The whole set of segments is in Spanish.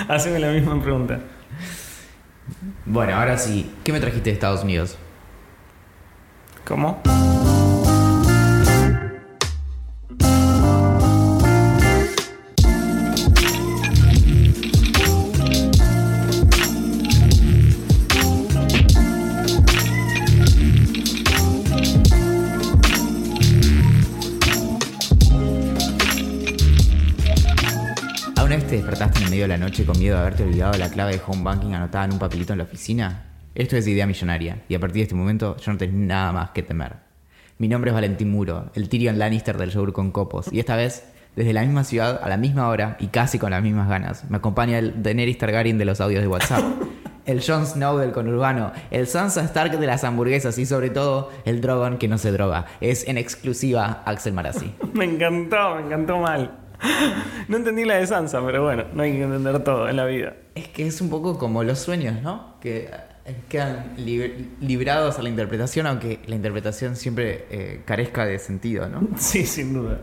Haceme la misma pregunta. Bueno, ahora sí. ¿Qué me trajiste de Estados Unidos? ¿Cómo? Medio de la noche con miedo de haberte olvidado la clave de home banking anotada en un papelito en la oficina? Esto es idea millonaria, y a partir de este momento yo no tengo nada más que temer. Mi nombre es Valentín Muro, el Tyrion Lannister del yogur con copos, y esta vez, desde la misma ciudad, a la misma hora y casi con las mismas ganas, me acompaña el Daenerys Targaryen de los audios de WhatsApp, el Jon Snow del conurbano, el Sansa Stark de las hamburguesas y sobre todo el Drogon que no se droga. Es en exclusiva Axel Marazzi. Me encantó, me encantó mal. No entendí la de Sansa, pero bueno, no hay que entender todo en la vida. Es que es un poco como los sueños, ¿no? Que eh, quedan lib- librados a la interpretación, aunque la interpretación siempre eh, carezca de sentido, ¿no? Sí, sin duda.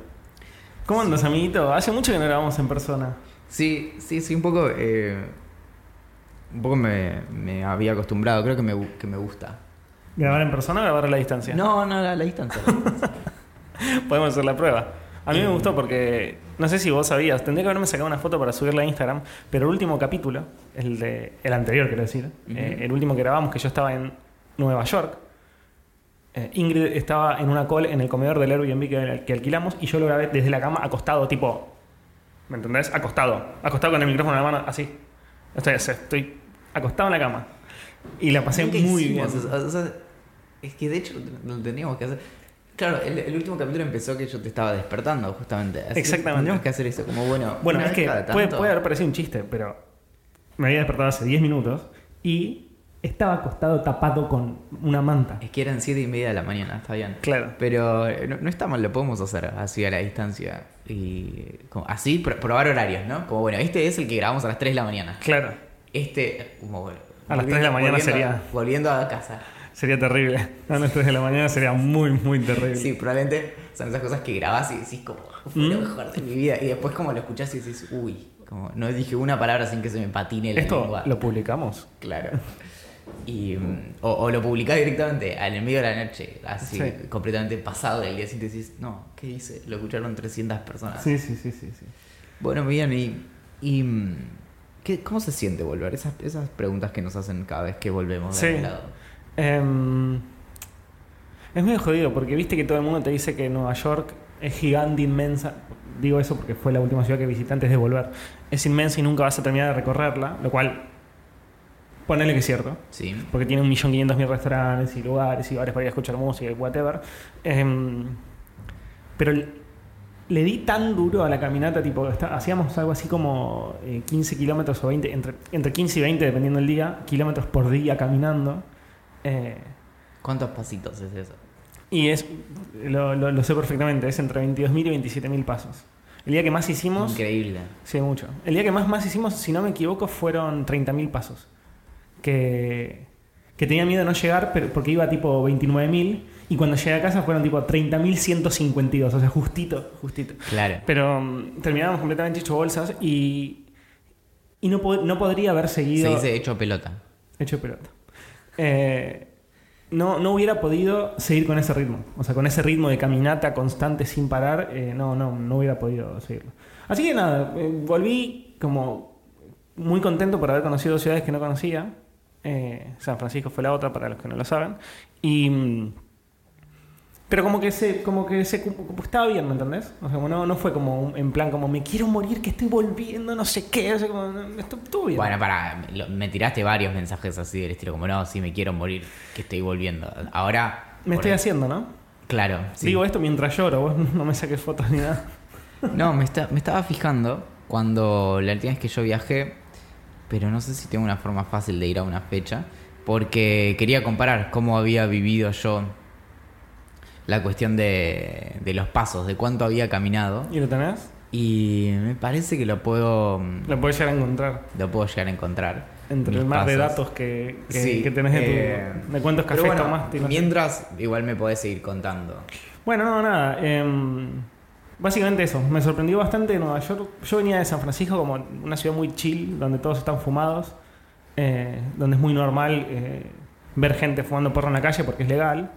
¿Cómo andas, amiguito? Hace mucho que no grabamos en persona. Sí, sí, sí, un poco. eh, un poco me, me había acostumbrado, creo que me, que me gusta. ¿Grabar en persona o grabar a la distancia? No, no, a la distancia. Podemos hacer la prueba. A mí me gustó porque, no sé si vos sabías, tendría que haberme sacado una foto para subirla a Instagram, pero el último capítulo, el de el anterior quiero decir, eh, el último que grabamos, que yo estaba en Nueva York, eh, Ingrid estaba en una call en el comedor del Airbnb que, que alquilamos y yo lo grabé desde la cama acostado, tipo, ¿me entendés? Acostado, acostado con el micrófono en la mano, así. Estoy, estoy acostado en la cama. Y la pasé muy hicimos bien. eso, o sea, es que de hecho lo teníamos que hacer. Claro, el, el último capítulo empezó que yo te estaba despertando, justamente. Así Exactamente. Tendríamos que hacer eso, como bueno. Bueno, es que puede, haber parecido un chiste, pero me había despertado hace 10 minutos y estaba acostado tapado con una manta. Es que eran siete y media de la mañana, está bien. Claro. Pero no, no está mal, lo podemos hacer así a la distancia. Y como, así pro- probar horarios, ¿no? Como bueno, este es el que grabamos a las 3 de la mañana. Claro, Este, como bueno. A las 3 de la mañana volviendo- sería- Volviendo a casa. Sería terrible. A las 3 de la mañana sería muy, muy terrible. Sí, probablemente son esas cosas que grabás y decís como, fue lo ¿Mm? mejor de mi vida. Y después como lo escuchás y decís, uy, como no dije una palabra sin que se me patine la Esto lengua. lo publicamos. Claro. Y, mm, o, o lo publicás directamente en el medio de la noche, así Sí. completamente pasado del día siguiente decís, no, ¿qué hice? Lo escucharon 300 personas. Sí, sí, sí, sí. sí. Bueno, bien, y, y mm, ¿qué- ¿cómo se siente volver? Esas, esas preguntas que nos hacen cada vez que volvemos de Sí. lado. Em, es medio jodido porque viste que todo el mundo te dice que Nueva York es gigante, inmensa. Digo eso porque fue la última ciudad que visité antes de volver. Es inmensa y nunca vas a terminar de recorrerla, lo cual, ponele que es cierto. Sí. porque tiene un millón quinientos mil restaurantes y lugares y bares para ir a escuchar música y whatever. Em, pero le, le di tan duro a la caminata, tipo, está- hacíamos algo así como eh, 15 kilómetros o 20, entre, entre 15 y 20, dependiendo del día, kilómetros por día caminando. Eh, ¿Cuántos pasitos es eso? y es, lo, lo- lo sé perfectamente, es entre 22.000 y 27.000 pasos. El día que más hicimos... Increíble. Sí, mucho. El día que más, más hicimos, si no me equivoco, fueron 30.000 pasos. Que, que tenía miedo de no llegar pero, porque iba tipo 29.000 y cuando llegué a casa fueron tipo 30.152, o sea, justito, justito. Claro. Pero mm, terminábamos completamente hecho bolsas y, y no, no podría haber Se seguido dice hecho pelota. hecho pelota. Eh, no, no hubiera podido seguir con ese ritmo. O sea, con ese ritmo de caminata constante sin parar, eh, no, no, no hubiera podido seguirlo. Así que nada, eh, volví como muy contento por haber conocido ciudades que no conocía. San Francisco fue la otra, para los que no lo saben. Y. Pero como que se, como que se como estaba bien, ¿me entendés? O sea, no, no fue como un- en plan como me quiero morir, que estoy volviendo, no sé qué. O sea, como, no, esto- estuvo bien. Bueno, para, me tiraste varios mensajes así del estilo, como no, si me quiero morir, que estoy volviendo. Ahora. me estoy haciendo, ¿no? Claro. sí. Digo esto mientras lloro, vos no me saques fotos ni nada. No, me, está- me estaba fijando cuando la última vez que yo viajé, pero no sé si tengo una forma fácil de ir a una fecha, porque quería comparar cómo había vivido yo la cuestión de, de los pasos, de cuánto había caminado, ¿Y lo tenés? y me parece que lo puedo, Lo podés llegar a encontrar lo puedo llegar a encontrar. entre el mar de datos que, que, Sí, que tenés de, tu- eh, de cuántos cafés bueno, tomaste. no sé. mientras, igual me podés seguir contando. Bueno, no, nada. em, Básicamente eso, me sorprendió bastante Nueva York. Yo venía de San Francisco como una ciudad muy chill, donde todos están fumados, eh, donde es muy normal eh, ver gente fumando porro en la calle porque es legal.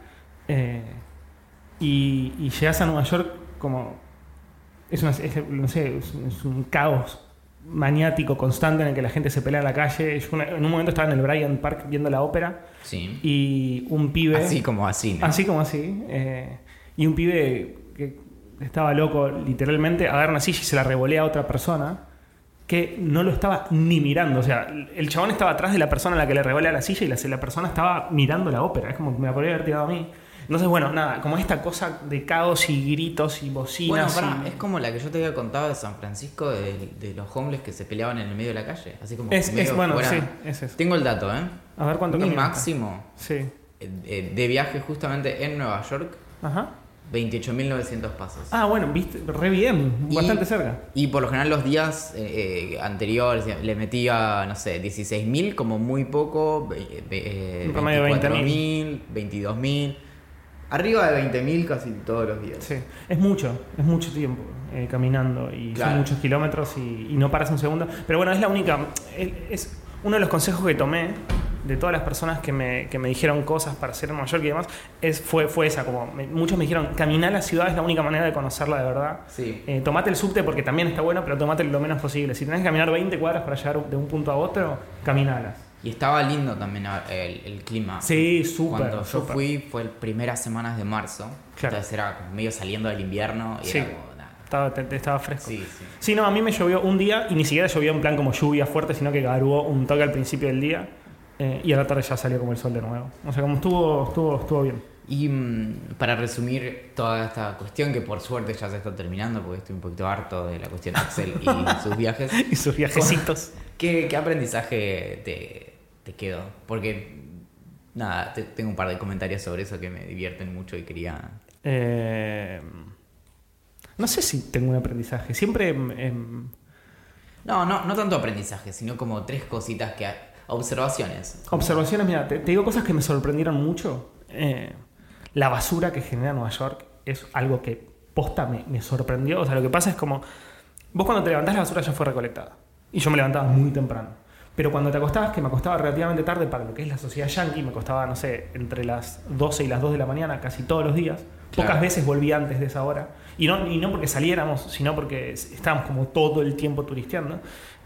Y, y llegas a Nueva York como... Es, una- es- no sé, es, es un caos maniático constante en el que la gente se pelea en la calle. Yo una- en un momento estaba en el Bryant Park viendo la ópera Sí. y un pibe... Así como así, ¿no? Así como así. eh, y un pibe que estaba loco, literalmente, agarra una silla y se la revolea a otra persona que no lo estaba ni mirando. O sea, el chabón estaba atrás de la persona a la que le revolea la silla y la, la persona estaba mirando la ópera. Es como que me la podría haber tirado a mí. Entonces, bueno, nada, como esta cosa de caos y gritos y Bueno, bocinas. pará, y- es como la que yo te había contado de San Francisco de, de los hombres que se peleaban en el medio de la calle. Así como Es, medio es bueno, fuera. sí, es eso. Tengo el dato, ¿eh? A ver cuánto Mi caminaste. máximo Sí. eh, eh, de viaje justamente en Nueva York, Ajá. 28.900 pasos. Ah, bueno, viste, re bien, Y- bastante cerca. Y por lo general los días eh, eh, anteriores le metía, no sé, 16.000 como muy poco, eh, Un de 24.000, 22.000. Arriba de 20.000 casi todos los días. Sí, es mucho, es mucho tiempo eh, caminando y Claro. son muchos kilómetros y, y no paras un segundo. Pero bueno, es la única, es, es uno de los consejos que tomé de todas las personas que me, que me dijeron cosas para en Nueva York y demás, es, fue, fue esa, como me- muchos me dijeron, caminar la ciudad es la única manera de conocerla de verdad. Sí. Eh, tomate el subte porque también está bueno, pero tomate lo menos posible. Si tenés que caminar 20 cuadras para llegar de un punto a otro, caminalas. Y estaba lindo también el, el clima. Sí, súper. Cuando yo fui fue las primeras semanas de marzo. Claro. Entonces era como medio saliendo del invierno y Sí. era como nada. Estaba, te- te- estaba fresco. Sí, sí. Sí, no, a mí me llovió un día y ni siquiera llovió en plan como lluvia fuerte, sino que garuó un toque al principio del día eh, y a la tarde ya salió como el sol de nuevo. O sea, como estuvo, estuvo, estuvo bien. Y mm, para resumir toda esta cuestión, que por suerte ya se está terminando, porque estoy un poquito harto de la cuestión Axel y sus viajes. Y sus viajecitos. ¿Qué, qué aprendizaje te, te quedó? Porque, nada, te- tengo un par de comentarios sobre eso que me divierten mucho y quería... Eh, no sé si tengo un aprendizaje. Siempre... em, em, No, no, no tanto aprendizaje, sino como tres cositas que... Observaciones. observaciones, mira, te, te digo cosas que me sorprendieron mucho. Eh, la basura que genera Nueva York es algo que posta me, me sorprendió. O sea, lo que pasa es como... Vos cuando te levantás la basura ya fue recolectada. Y yo me levantaba muy temprano. Pero cuando te acostabas, que me acostaba relativamente tarde para lo que es la sociedad yankee, me acostaba, no sé, entre las 12 y las 2 de la mañana casi todos los días. Claro. Pocas veces volví antes de esa hora. Y no, y no porque saliéramos, sino porque estábamos como todo el tiempo turisteando.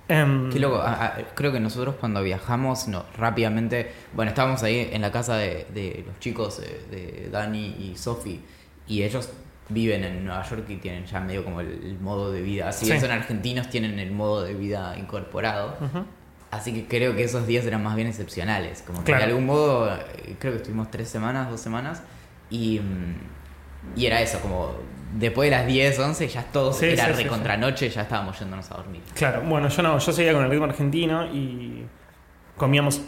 Em, Qué loco, ah, ah, creo que nosotros cuando viajamos, no, rápidamente, bueno, estábamos ahí en la casa de, de los chicos, eh, de Dani y Sofi, y ellos viven en Nueva York y tienen ya medio como el, el modo de vida, así Sí. son argentinos, tienen el modo de vida incorporado, ujú. Así que creo que esos días eran más bien excepcionales, como que Claro. de algún modo, eh, creo que estuvimos tres semanas, dos semanas, y, mm, y era eso, como después de las 10, 11, ya todos, Sí, era sí, sí, recontra noche, ya estábamos yéndonos a dormir. Claro, bueno, yo no, yo seguía con el ritmo argentino y comíamos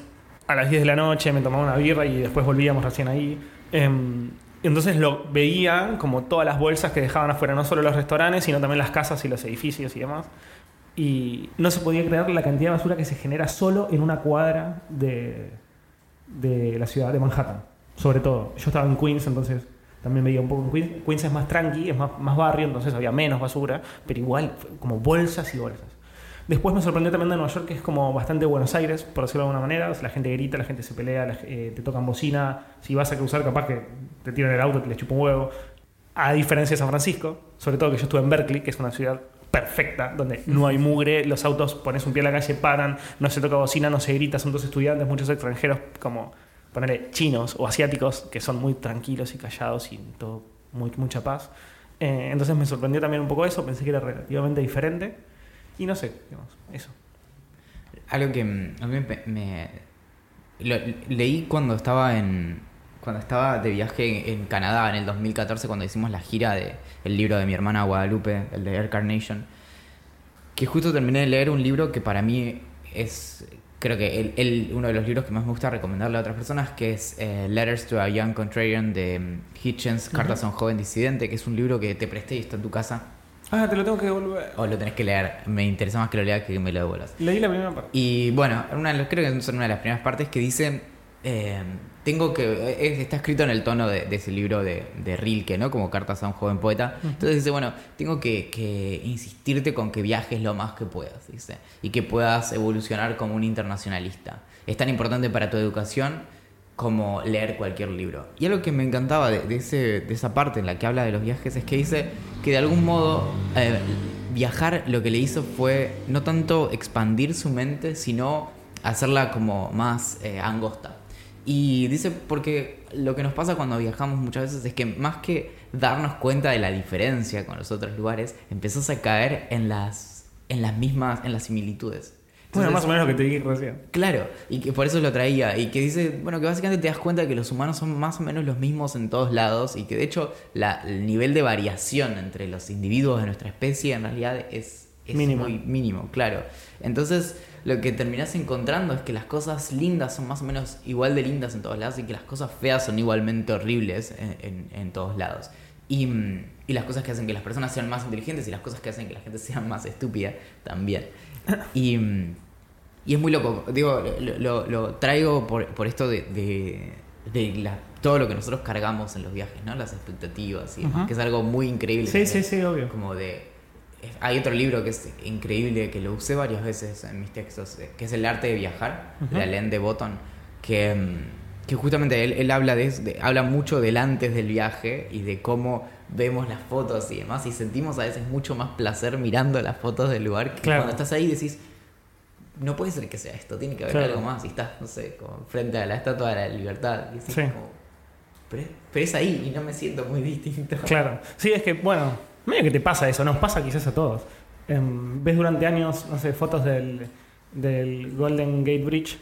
a las 10 de la noche, me tomaba una birra y después volvíamos recién ahí. Em, entonces lo veía como todas las bolsas que dejaban afuera, no solo los restaurantes, sino también las casas y los edificios y demás. Y no se podía creer la cantidad de basura que se genera solo en una cuadra de, de la ciudad de Manhattan, sobre todo. Yo estaba en Queens, entonces también veía un poco en Queens. Queens es más tranqui, es más, más barrio, entonces había menos basura, pero igual, como bolsas y bolsas. Después me sorprendió también de Nueva York, que es como bastante Buenos Aires, por decirlo de alguna manera. La gente grita, la gente se pelea, la- eh, te tocan bocina. Si vas a cruzar, capaz que te tiran el auto, te les chupa un huevo. A diferencia de San Francisco, sobre todo que yo estuve en Berkeley, que es una ciudad perfecta, donde no hay mugre, los autos pones un pie en la calle, paran, no se toca bocina, no se grita, son dos estudiantes, muchos extranjeros como ponerle chinos o asiáticos, que son muy tranquilos y callados y todo mucha paz. Eh, entonces me sorprendió también un poco eso, pensé que era relativamente diferente. Y no sé, digamos, eso. Algo que mm, a mí me, leí cuando estaba en cuando estaba de viaje en, en Canadá en el 2014 cuando hicimos la gira de el libro de mi hermana Guadalupe, el de Air Carnation, que justo terminé de leer un libro que para mí es creo que el, el- uno de los libros que más me gusta recomendarle a otras personas que es eh, Letters to a Young Contrarian de mm, Hitchens, Cartas a un joven disidente, que es un libro que te presté y está en tu casa Ah, te lo tengo que devolver. o lo tenés que leer. Me interesa más que lo leas que me lo devuelvas. Leí la primera parte. Y bueno, una de creo que son una de las primeras partes que dice eh, tengo que. eh, está escrito en el tono de, de ese libro de, de Rilke, ¿no? Como cartas a un joven poeta. Entonces dice, bueno, tengo que, que insistirte con que viajes lo más que puedas, dice. Y que puedas evolucionar como un internacionalista. Es tan importante para tu educación como leer cualquier libro. Y algo que me encantaba de, de ese, de esa parte en la que habla de los viajes es que dice que de algún modo eh, viajar lo que le hizo fue no tanto expandir su mente, sino hacerla como más eh, angosta. Y dice, porque lo que nos pasa cuando viajamos muchas veces es que más que darnos cuenta de la diferencia con los otros lugares, empezás a caer en las, en las mismas, en las similitudes. Bueno, Entonces, más o menos lo que te dije recién. Claro, y que por eso lo traía. Y que dice, bueno, que básicamente te das cuenta de que los humanos son más o menos los mismos en todos lados y que de hecho la- el nivel de variación entre los individuos de nuestra especie en realidad es, es Mínimo. muy mínimo, claro. Entonces lo que terminás encontrando es que las cosas lindas son más o menos igual de lindas en todos lados y que las cosas feas son igualmente horribles en, en- en todos lados. Y, mm, y las cosas que hacen que las personas sean más inteligentes y las cosas que hacen que la gente sea más estúpida también. Y, mm, y es muy loco. Digo, lo, lo- lo traigo por, por esto de, de, de la- todo lo que nosotros cargamos en los viajes, ¿no? Las expectativas y demás, que es algo muy increíble. Sí, sí, sí, obvio. Como de... Hay otro libro que es increíble, que lo usé varias veces en mis textos, eh, que es El arte de viajar, de Alain de Botton, que, mm, que justamente él, él habla, de, de- habla mucho del antes del viaje y de cómo vemos las fotos y demás, y sentimos a veces mucho más placer mirando las fotos del lugar que Claro. cuando estás ahí decís, no puede ser que sea esto, tiene que haber Claro. algo más, y estás, no sé, como frente a la estatua de la libertad, y decís Sí. como, pero, pero es ahí y no me siento muy distinto. Claro. Sí, es que, bueno, medio que te pasa eso, nos pasa quizás a todos. Em, ves durante años, no sé, fotos del, del Golden Gate Bridge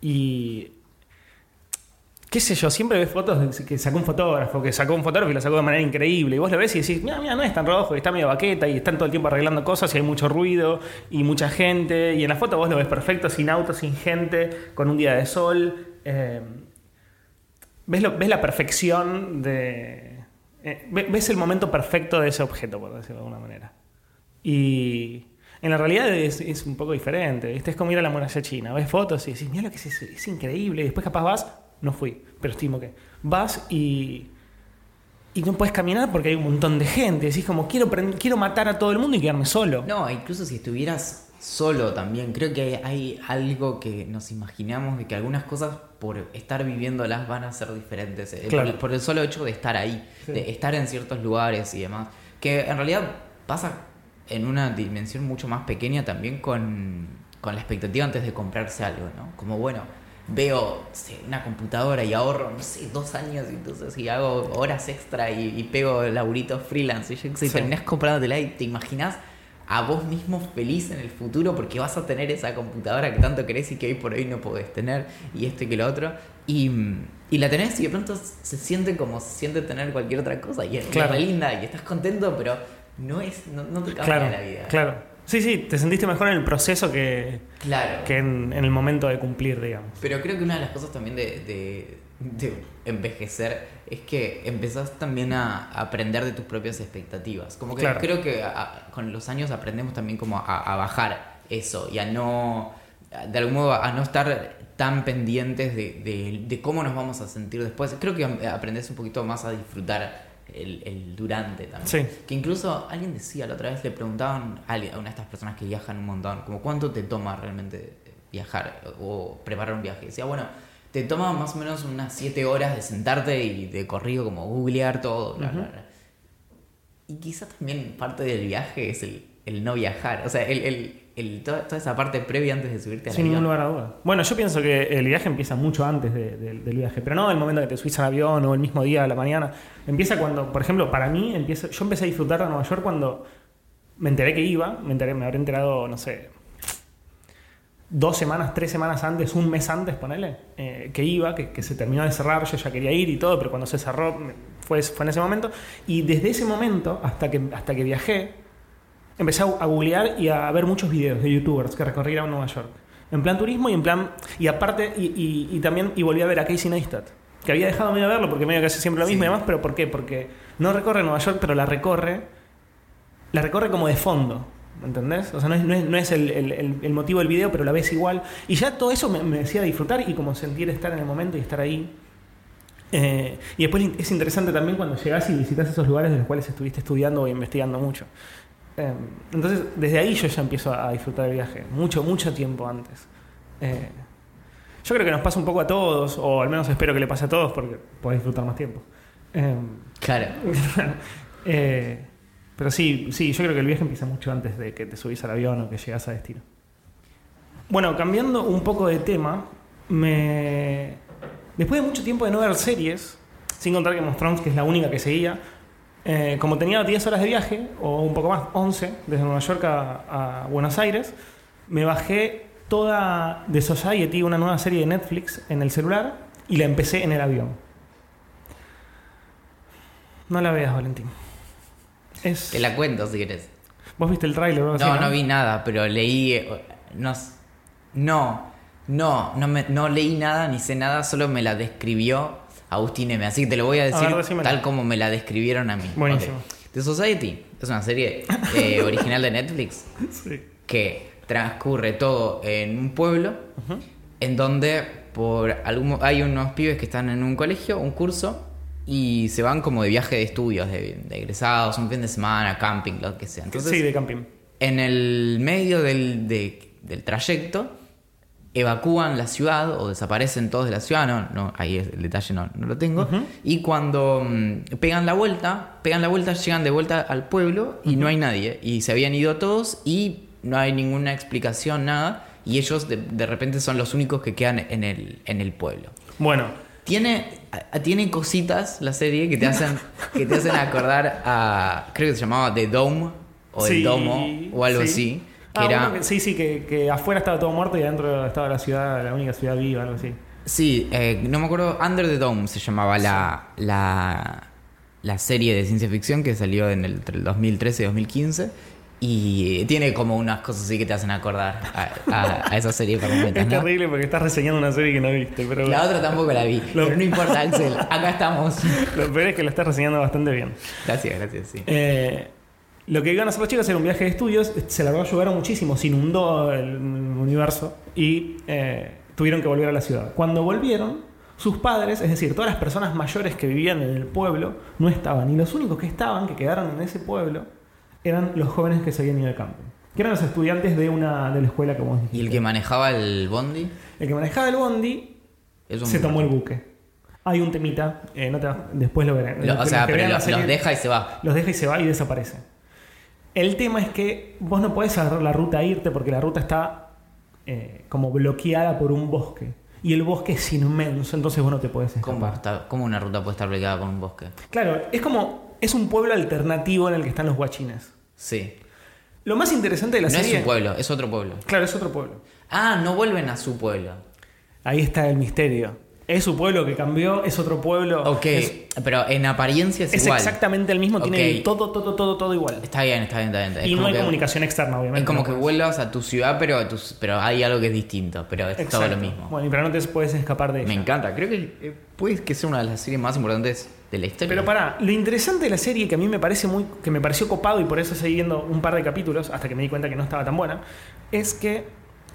y. qué sé yo, siempre ves fotos que sacó un fotógrafo, que sacó un fotógrafo y lo sacó de manera increíble. Y vos lo ves y decís, mira, mira, no es tan rojo, y está medio baqueta y están todo el tiempo arreglando cosas y hay mucho ruido y mucha gente. Y en la foto vos lo ves perfecto, sin autos, sin gente, con un día de sol. Em, ves, ves la perfección de. Eh, ve- ves el momento perfecto de ese objeto, por decirlo de alguna manera. Y en la realidad es, es un poco diferente. ¿viste? Es como ir a la muralla china. Ves fotos y decís, mira lo que es eso, es increíble. Y después capaz vas, no fui, pero estimo que. Vas y. Y no puedes caminar porque hay un montón de gente. Decís como, quiero, quiero matar a todo el mundo y quedarme solo. No, incluso si estuvieras solo también, creo que hay algo que nos imaginamos de que algunas cosas por estar viviéndolas van a ser diferentes. eh, Claro. Por, por el solo hecho de estar ahí, Sí. de estar en ciertos lugares y demás. Que en realidad pasa en una dimensión mucho más pequeña también con, con la expectativa antes de comprarse algo, ¿no? Como bueno, veo sé, una computadora y ahorro, no sé, dos años y entonces y hago horas extra y, y pego laburitos freelance y yo y Sí. terminás comprándotela y te imaginas a vos mismo feliz en el futuro porque vas a tener esa computadora que tanto querés y que hoy por hoy no podés tener y esto y que lo otro y, y la tenés y de pronto se siente como se siente tener cualquier otra cosa y es Claro. linda y estás contento pero no es no, no te cambia claro, la vida claro. Sí, sí, te sentiste mejor en el proceso que, claro que en, en el momento de cumplir, digamos. Pero creo que una de las cosas también de, de- de envejecer es que empezás también a aprender de tus propias expectativas. Como que Claro. creo que a- con los años aprendemos también como a, a bajar eso y a no, de algún modo, a no estar tan pendientes de, de- de cómo nos vamos a sentir después. Creo que aprendes un poquito más a disfrutar el, el durante también. Sí. Que incluso alguien decía, la otra vez le preguntaban a alguien- a una de estas personas que viajan un montón, como cuánto te toma realmente viajar o preparar un viaje. Decía, bueno, te toma más o menos unas 7 horas de sentarte y de corrido como googlear todo, bla, bla, bla. Y quizás también parte del viaje es el, el no viajar, o sea, el, el- el- toda, toda esa parte previa antes de subirte al Sin ningún avión. lugar a duda. Bueno, yo pienso que el viaje empieza mucho antes de- de- del viaje, pero no el momento que te subís al avión o el mismo día a la mañana. Empieza cuando, por ejemplo, para mí, empieza, yo empecé a disfrutar de Nueva York cuando me enteré que iba, me, enteré, me habré enterado, no sé, dos semanas, tres semanas antes, un mes antes, ponele, eh, que iba, que, que se terminó de cerrar, yo ya quería ir y todo, pero cuando se cerró fue, fue en ese momento. Y desde ese momento hasta que, hasta que viajé, empecé a, googlear y a ver muchos videos de youtubers que recorrieron Nueva York. En plan turismo y en plan. Y aparte, y, y- y también, y volví a ver a Casey Neistat. Que había dejado medio de verlo porque medio que hace siempre lo mismo Sí. y demás, pero ¿por qué? Porque no recorre Nueva York, pero la recorre. La recorre como de fondo. ¿me ¿entendés? O sea, no es, no es, no es el, el- el- el motivo del video, pero la ves igual. Y ya todo eso me, me hacía disfrutar y como sentir estar en el momento y estar ahí. Eh, y después es interesante también cuando llegás y visitas esos lugares de los cuales estuviste estudiando o investigando mucho. Eh, entonces, desde ahí yo ya empiezo a disfrutar del viaje, mucho, mucho tiempo antes. Eh, yo creo que nos pasa un poco a todos, o al menos espero que le pase a todos porque podés disfrutar más tiempo. Eh, Claro. pero sí, sí, yo creo que el viaje empieza mucho antes de que te subís al avión o que llegas a destino. Bueno, cambiando un poco de tema, me... después de mucho tiempo de no ver series, sin contar Game of Thrones, que es la única que seguía, eh, como tenía 10 horas de viaje, o un poco más, 11, desde Nueva York a, a Buenos Aires, me bajé toda The Society, una nueva serie de Netflix, en el celular y la empecé en el avión. No la veas, Valentín. Es... Te la cuento si querés. ¿Vos viste el tráiler? No, así, no vi nada, pero leí. No, no, no, no, me- no leí nada ni sé nada, solo me la describió Agustín M. Así que te lo voy a decir ver, tal como me la describieron a mí. Buenísimo. The Society es una serie eh, original de Netflix Sí. que transcurre todo en un pueblo en donde por algún, hay unos pibes que están en un colegio, un curso, y se van como de viaje de estudios, de, de egresados, un fin de semana, camping, lo que sea. Entonces, sí, de camping. en el medio del, de- del trayecto evacúan la ciudad o desaparecen todos de la ciudad, no, no ahí es el detalle no, no lo tengo, y cuando mm, pegan la vuelta, pegan la vuelta, llegan de vuelta al pueblo y no hay nadie, y se habían ido todos y no hay ninguna explicación, nada, y ellos de, de repente son los únicos que quedan en el, en el pueblo. Bueno, Tiene, a- tiene cositas la serie que te hacen, que te hacen acordar a. Creo que se llamaba The Dome o sí, El Domo o algo sí. así. Que Ah, era. bueno, sí, sí, que, que afuera estaba todo muerto y adentro estaba la ciudad, la única ciudad viva, algo así. Sí, eh, no me acuerdo. Under the Dome se llamaba la, la, la serie de ciencia ficción que salió en el, entre el 2013 y 2015. Y tiene como unas cosas así que te hacen acordar a, a- a esa serie para Es terrible porque estás reseñando una serie que no viste, pero La otra tampoco la vi. Lo- Pero no importa, Axel. Acá estamos. lo peor es que lo estás reseñando bastante bien. Gracias, gracias, sí. Eh, lo que iban a hacer los chicos era un viaje de estudios, se largó a llover muchísimo, se inundó el universo y eh, tuvieron que volver a la ciudad. Cuando volvieron, sus padres, es decir, todas las personas mayores que vivían en el pueblo, no estaban. Y los únicos que estaban, que quedaron en ese pueblo, eran los jóvenes que se habían ido de camping. Que eran los estudiantes de una de la escuela que vos dijiste. ¿Y el que manejaba el bondi? El que manejaba el bondi se tomó el buque. Hay un temita, eh, no te después lo verán. Lo- o sea, pero lo- los deja y se va. los deja y se va y desaparece. El tema es que vos no podés agarrar la ruta e irte porque la ruta está eh, como bloqueada por un bosque. Y el bosque es inmenso, entonces vos no te podés ¿Cómo, escapar. está- cómo una ruta puede estar bloqueada con un bosque? Claro, es como. Es un pueblo alternativo en el que están los guachines. Sí. Lo más interesante de la No serie. es un pueblo, es otro pueblo. Claro, es otro pueblo. Ah, no vuelven a su pueblo. Ahí está el misterio. Es su pueblo que cambió, es otro pueblo. Ok, Es, pero en apariencia es, es igual. exactamente el mismo, tiene todo, todo, todo, todo igual. Está bien, está bien, está bien. Es y no hay que- comunicación externa, obviamente. Es como no que vuelvas a tu ciudad, pero, tus- pero hay algo que es distinto, pero es todo lo mismo. Bueno, y pero no te puedes escapar de Me ella. encanta, creo que eh, puede que sea una de las series más importantes de la historia. Pero pará, lo interesante de la serie que a mí me parece muy. que me pareció copado y por eso seguí viendo un par de capítulos hasta que me di cuenta que no estaba tan buena. Es que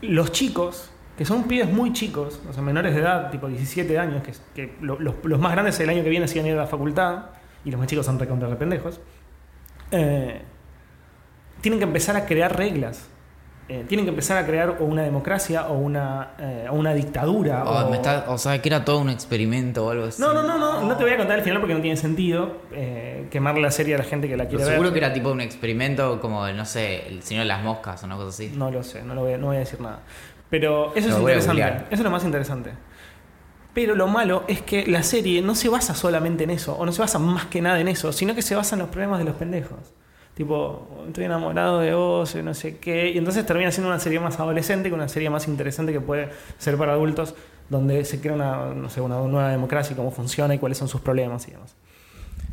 los chicos, que son pibes muy chicos, o sea, menores de edad, tipo 17 años, que, que lo- los, los más grandes el año que viene siguen ir a la facultad, y los más chicos son recontra de pendejos, eh, tienen que empezar a crear reglas. Eh, tienen que empezar a crear o una democracia o una, eh, o una dictadura. Oh, o- me está- o sea, que era todo un experimento o algo así. no, no, no, no, no te voy a contar el final porque no tiene sentido eh, quemarle la serie a la gente que la Pero quiere seguro ver. que era tipo un experimento como, no sé, el señor de las moscas o una cosa así. No lo sé, no, lo voy, a- no voy a decir nada. Pero eso Lo es interesante. Eso es lo más interesante. Pero lo malo es que la serie no se basa solamente en eso, o no se basa más que nada en eso, sino que se basa en los problemas de los pendejos. Tipo, estoy enamorado de vos, no sé qué. Y entonces termina siendo una serie más adolescente que una serie más interesante que puede ser para adultos, donde se crea una, no sé, una nueva democracia y cómo funciona y cuáles son sus problemas y demás.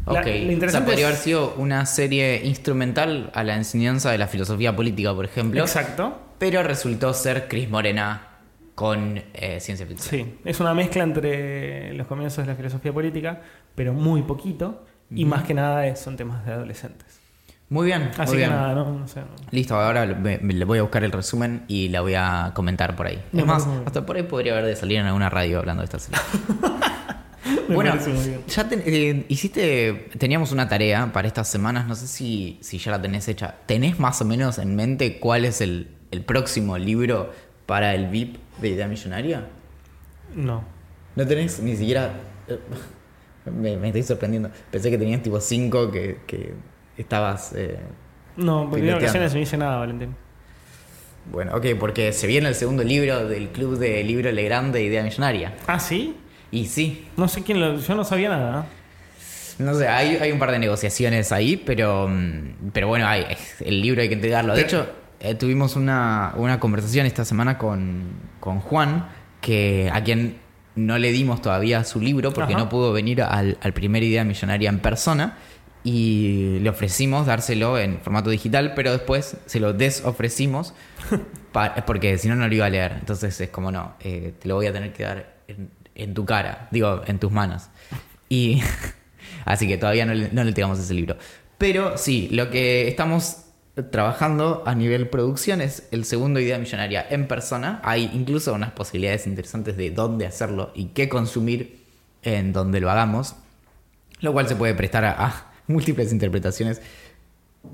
La- Ok, lo o sea, podría haber sido una serie instrumental a la enseñanza de la filosofía política, por ejemplo. Exacto. Pero resultó ser Chris Morena con eh, ciencia ficción. Sí, es una mezcla entre los comienzos de la filosofía política, pero muy poquito, y más que nada son temas de adolescentes. Muy bien, Así muy que bien. nada, no, no sé. Listo, ahora le voy a buscar el resumen y la voy a comentar por ahí. Es más, hasta por ahí podría haber de salir en alguna radio hablando de esta serie. Bueno, ya ten- eh, hiciste, teníamos una tarea para estas semanas, no sé si, si ya la tenés hecha. ¿Tenés más o menos en mente cuál es el, el próximo libro para el VIP de Idea Millonaria? No. No tenés ni siquiera... eh, Me, me estoy sorprendiendo. Pensé que tenías tipo cinco que, que estabas... eh, No, porque en ocasiones no hice nada, Valentín. Bueno, ok, porque se viene el segundo libro del Club de Libro Legrand de Idea Millonaria. ¿Ah, sí? Y sí, No sé quién lo. Yo no sabía nada. no sé, hay, hay un par de negociaciones ahí, pero, mm, pero bueno, hay, el libro hay que entregarlo. De hecho, eh, tuvimos una, una conversación esta semana con, con Juan, que a quien no le dimos todavía su libro porque Ajá. no pudo venir al, al primer Idea Millonaria en persona. Y le ofrecimos dárselo en formato digital, pero después se lo desofrecimos pa- porque si no, no lo iba a leer. Entonces es como, no, eh, te lo voy a tener que dar en, en tu cara, digo, en tus manos. Y así que todavía no le, no le ese libro. Pero sí, lo que estamos trabajando a nivel producción es el segundo Idea Millonaria en persona. Hay incluso unas posibilidades interesantes de dónde hacerlo y qué consumir en donde lo hagamos. Lo cual se puede prestar a, a múltiples interpretaciones.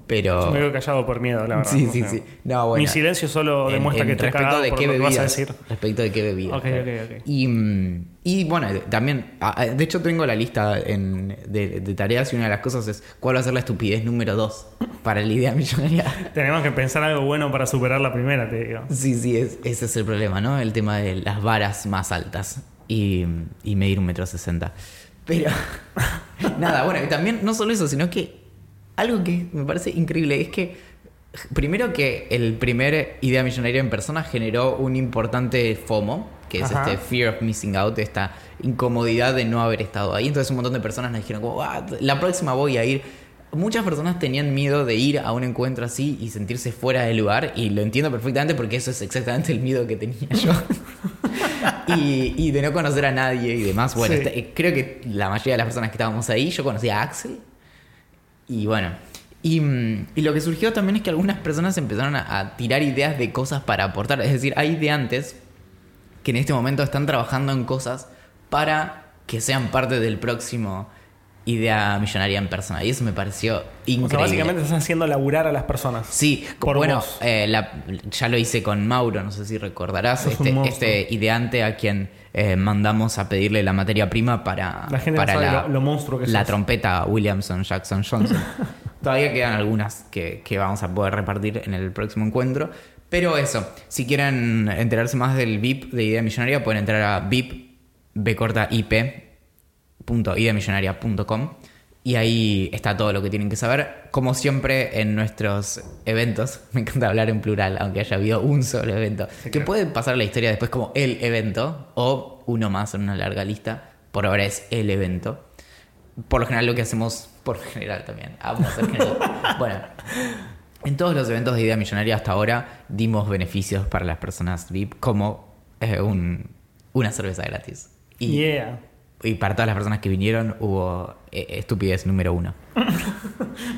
Pero... Yo me quedo callado por miedo, la verdad. Sí, sí, sí. No, bueno. Mi silencio solo En- demuestra en que estoy respecto de por qué lo que vas a bebidas. decir. Respecto de qué bebidas. Ok, claro. ok, ok. Y, mm, y bueno, también, ah, ah, de hecho tengo la lista en- de, de tareas y una de las cosas es cuál va a ser la estupidez número dos para la idea millonaria. Tenemos que pensar algo bueno para superar la primera, te digo. Sí, sí, es- ese es el problema, ¿no? El tema de las varas más altas y, y medir un metro sesenta. Pero, nada, bueno, y también no solo eso, sino que algo que me parece increíble es que, primero que el primer Idea Millonaria en persona generó un importante FOMO, que es Ajá. este Fear of Missing Out, esta incomodidad de no haber estado ahí. Entonces un montón de personas nos dijeron, como, "Ah, la próxima voy a ir. Muchas personas tenían miedo de ir a un encuentro así y sentirse fuera del lugar y lo entiendo perfectamente porque eso es exactamente el miedo que tenía yo. y, y de no conocer a nadie y demás. Bueno, Sí. este- creo que la mayoría de las personas que estábamos ahí, yo conocí a Axel. Y bueno, y, mm, y lo que surgió también es que algunas personas empezaron a, a tirar ideas de cosas para aportar. Es decir, hay ideantes que en este momento están trabajando en cosas para que sean parte del próximo idea millonaria en persona. Y eso me pareció O increíble. sea, básicamente estás haciendo laburar a las personas. Sí, Por bueno, eh, la- ya lo hice con Mauro, no sé si recordarás, este, este ideante a quien eh, mandamos a pedirle la materia prima para, La gente no para sabe la, lo- lo monstruo que la sos. trompeta Williamson Jackson Johnson. Todavía quedan algunas que, que vamos a poder repartir en el próximo encuentro. Pero eso, si quieren enterarse más del VIP de Idea Millonaria, pueden entrar a VIP, B corta IP, ideamillonaria.com y ahí está todo lo que tienen que saber. Como siempre en nuestros eventos, me encanta hablar en plural, aunque haya habido un solo evento, que puede pasar a la historia después como el evento o uno más en una larga lista. Por ahora es el evento. Por lo general lo que hacemos, por general también, amo hacer general. bueno, en todos los eventos de Idea Millonaria hasta ahora dimos beneficios para las personas VIP como eh, un- una cerveza gratis. Y, Yeah. Y para todas las personas que vinieron hubo eh, estupidez número uno.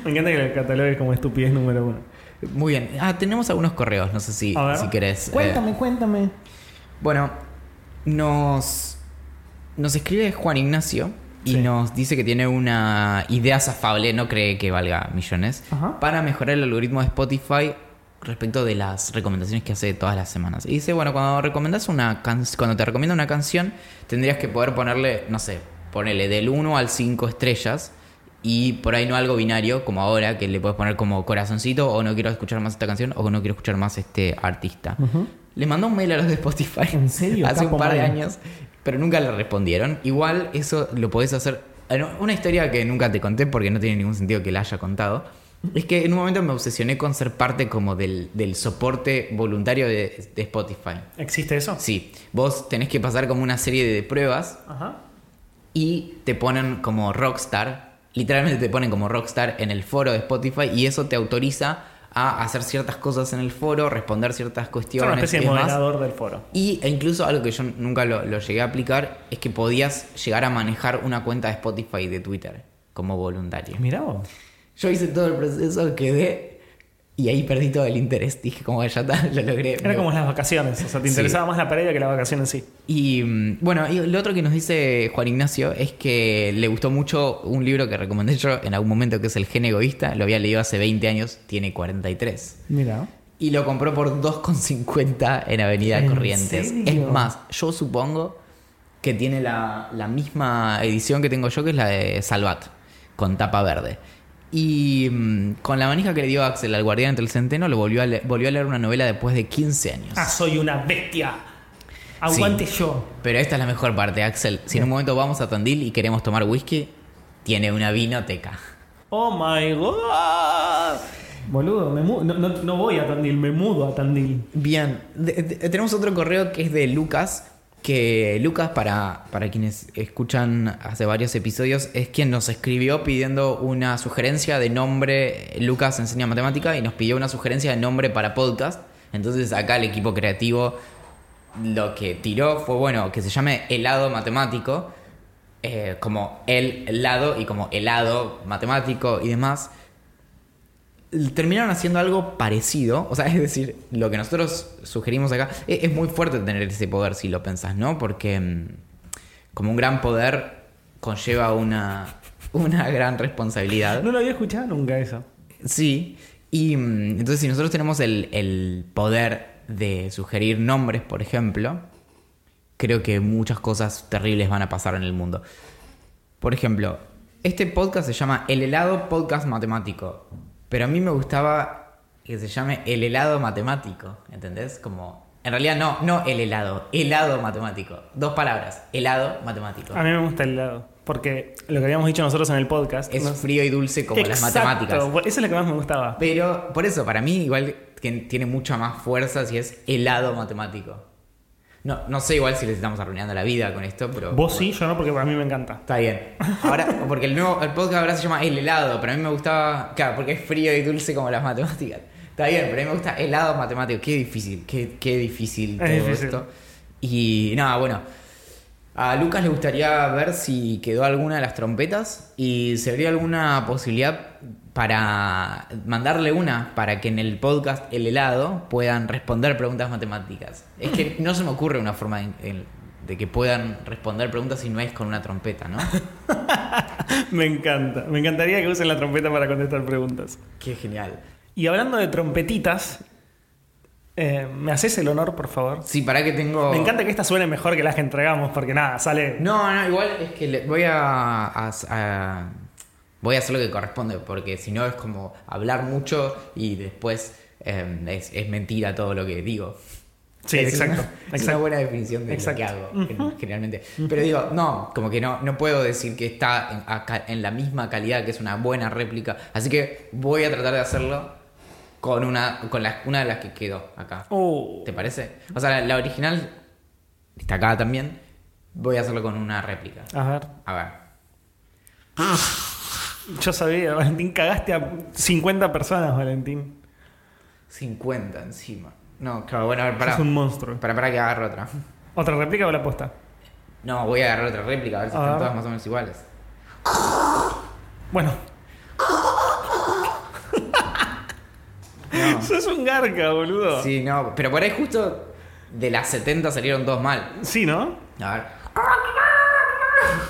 Me encanta que el catalogue como estupidez número uno. Muy bien. Ah, tenemos algunos correos, no sé si, A ver. si querés. eh, Cuéntame, cuéntame. Bueno, nos, nos escribe Juan Ignacio y Sí. nos dice que tiene una idea zafable, no cree que valga millones, Ajá. para mejorar el algoritmo de Spotify respecto de las recomendaciones que hace todas las semanas. Y dice, bueno, cuando recomendas una can- cuando te recomienda una canción, tendrías que poder ponerle, no sé, ponerle del 1 al 5 estrellas y por ahí no algo binario, como ahora, que le puedes poner como corazoncito o no quiero escuchar más esta canción o no quiero escuchar más este artista. Le mandó un mail a los de Spotify. ¿En serio? Hace un par de años, pero nunca le respondieron. Igual eso lo podés hacer. Una historia que nunca te conté porque no tiene ningún sentido que la haya contado. Es que en un momento me obsesioné con ser parte como del, del soporte voluntario de, de Spotify. ¿Existe eso? Sí, vos tenés que pasar como una serie de pruebas Ajá. y te ponen como rockstar. Literalmente te ponen como rockstar en el foro de Spotify y eso te autoriza a hacer ciertas cosas en el foro, responder ciertas Es cuestiones. una especie de moderador del foro. Y e incluso algo que yo nunca lo, lo llegué a aplicar es que podías llegar a manejar una cuenta de Spotify y de Twitter como voluntario. Mirá vos. Yo hice todo el proceso, quedé y ahí perdí todo el interés. Dije, como ya está, lo logré. Era como las vacaciones, o sea, te Sí. interesaba más la pareja que la vacación en sí. Y mm, bueno, y lo otro que nos dice Juan Ignacio es que le gustó mucho un libro que recomendé yo en algún momento que es El gen egoísta. Lo había leído hace 20 años, tiene 43. Mira. Y lo compró por 2,50 en Avenida ¿En Corrientes. serio? Es más, yo supongo que tiene la, la misma edición que tengo yo, que es la de Salvat, con tapa verde. Y mm, con la manija que le dio Axel al guardián entre el centeno, lo volvió a, volvió a leer una novela después de 15 años. Ah, soy una bestia. Aguante yo. Pero esta es la mejor parte, Axel. Si en un momento vamos a Tandil y queremos tomar whisky, tiene una vinoteca. Oh my god. Boludo, me no, no- no voy a Tandil, me mudo a Tandil. Bien, de- de- tenemos otro correo que es de Lucas. Que Lucas, para, para quienes escuchan hace varios episodios, es quien nos escribió pidiendo una sugerencia de nombre. Lucas enseña matemática y nos pidió una sugerencia de nombre para podcast. Entonces, acá el equipo creativo lo que tiró fue, bueno, que se llame helado matemático. eh, como el lado y como helado matemático y demás terminaron haciendo algo parecido. O sea, es decir, lo que nosotros sugerimos acá e- es, muy fuerte tener ese poder si lo pensás, ¿no? Porque mm, como un gran poder conlleva una, una gran responsabilidad. No lo había escuchado nunca eso. Sí. Y mm, entonces si nosotros tenemos el, el poder de sugerir nombres, por ejemplo, creo que muchas cosas terribles van a pasar en el mundo. Por ejemplo, este podcast se llama El helado podcast matemático. Pero a mí me gustaba que se llame El helado matemático. ¿Entendés? Como. En realidad no, no el helado, helado matemático. Dos palabras, helado matemático. A mí me gusta el helado. Porque lo que habíamos dicho nosotros en el podcast. Es no- frío y dulce como las Exacto, matemáticas. Eso es lo que más me gustaba. Pero por eso, para mí, igual que tiene mucha más fuerza si es helado matemático. No, no sé igual si les estamos arruinando la vida con esto, pero. Vos sí, yo no, porque para mí me encanta. Está bien. Ahora, porque el nuevo el podcast ahora se llama El helado, pero a mí me gustaba. Claro, porque es frío y dulce como las matemáticas. Está bien, pero a mí me gusta helado matemático. Qué difícil, qué, qué difícil todo Es difícil. esto. Y nada, bueno. A Lucas le gustaría ver si quedó alguna de las trompetas y si habría alguna posibilidad para mandarle una para que en el podcast El helado puedan responder preguntas matemáticas. Es que no se me ocurre una forma en- de que puedan responder preguntas si no es con una trompeta, ¿no? Me encanta. Me encantaría que usen la trompeta para contestar preguntas. Qué genial. Y hablando de trompetitas, eh, ¿me haces el honor, por favor? Sí, para que tengo. Me encanta que esta suene mejor que las que entregamos, porque nada, sale. No, no, igual es que le- voy a, a- a- voy a hacer lo que corresponde, porque si no es como hablar mucho y después eh, es, es mentira todo lo que digo. Sí, Es exacto. una- Es una buena definición de Exacto. lo que hago, gen- generalmente. Pero digo, no, como que no, no puedo decir que está en, acá- en la misma calidad, que es una buena réplica. Así que voy a tratar de hacerlo con una, con la- una de las que quedó acá. Uh, ¿Te parece? O sea, la, la original está acá también. Voy a hacerlo con una réplica. a ver. A ver. Yo sabía, Valentín, cagaste a 50 personas, Valentín. 50 encima. No, claro, bueno, a ver, para. Es un monstruo. Para, para que agarre otra. ¿Otra réplica o la posta? No, voy a agarrar otra réplica, a ver si A están ver. todas más o menos iguales. Bueno, Es un garca, boludo. Sí, no, pero por ahí justo de las 70 salieron dos mal. Sí, ¿no? A ver.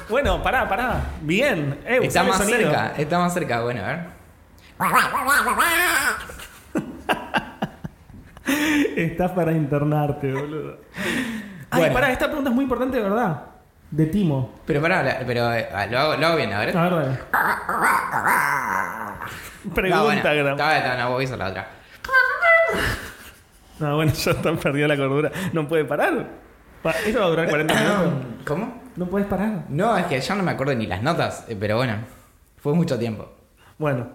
Bueno, pará, pará. Bien. Eh, Está más sonido. cerca, está más cerca, bueno, a ver. Estás para internarte, boludo. Ay, Bueno. pará, esta pregunta es muy importante, de verdad. De Timo. Pero pará, pero eh, lo, hago, lo hago bien, a ver. A ver, dale. No, Pregunta, bueno, está está bien, no, voy a hacer la otra. No, bueno, ya está perdido la cordura. No puede parar. Pa- Esto va a durar 40 minutos. ¿Cómo? No puedes parar. No, es que ya no me acuerdo ni las notas, eh, pero bueno, fue mucho tiempo. Bueno,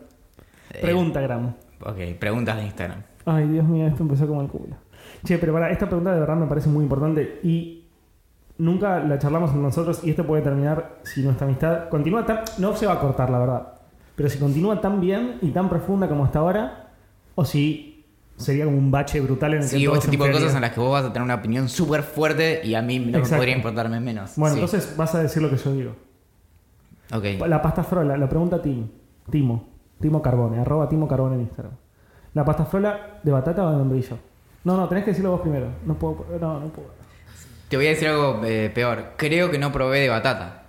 Eh, pregunta, Gram. Ok, preguntas de Instagram. Ay, Dios mío, esto empezó como el culo. Che, pero para, esta pregunta de verdad me parece muy importante y nunca la charlamos entre nosotros y esto puede terminar si nuestra amistad continúa tan... No se va a cortar, la verdad. Pero si continúa tan bien y tan profunda como hasta ahora, o si sería como un bache brutal en el que Sí, todo este tipo de cosas en las que vos vas a tener una opinión súper fuerte y a mí no Exacto. podría importarme menos. Bueno, Sí. entonces vas a decir lo que yo digo. Ok. La pasta frola, la pregunta Tim. Timo. Timo Carbone, arroba Timo Carbone en Instagram. ¿La pasta frola de batata o de membrillo? No, no, tenés que decirlo vos primero. No puedo, no, no puedo. Te voy a decir algo eh, peor. Creo que no probé de batata.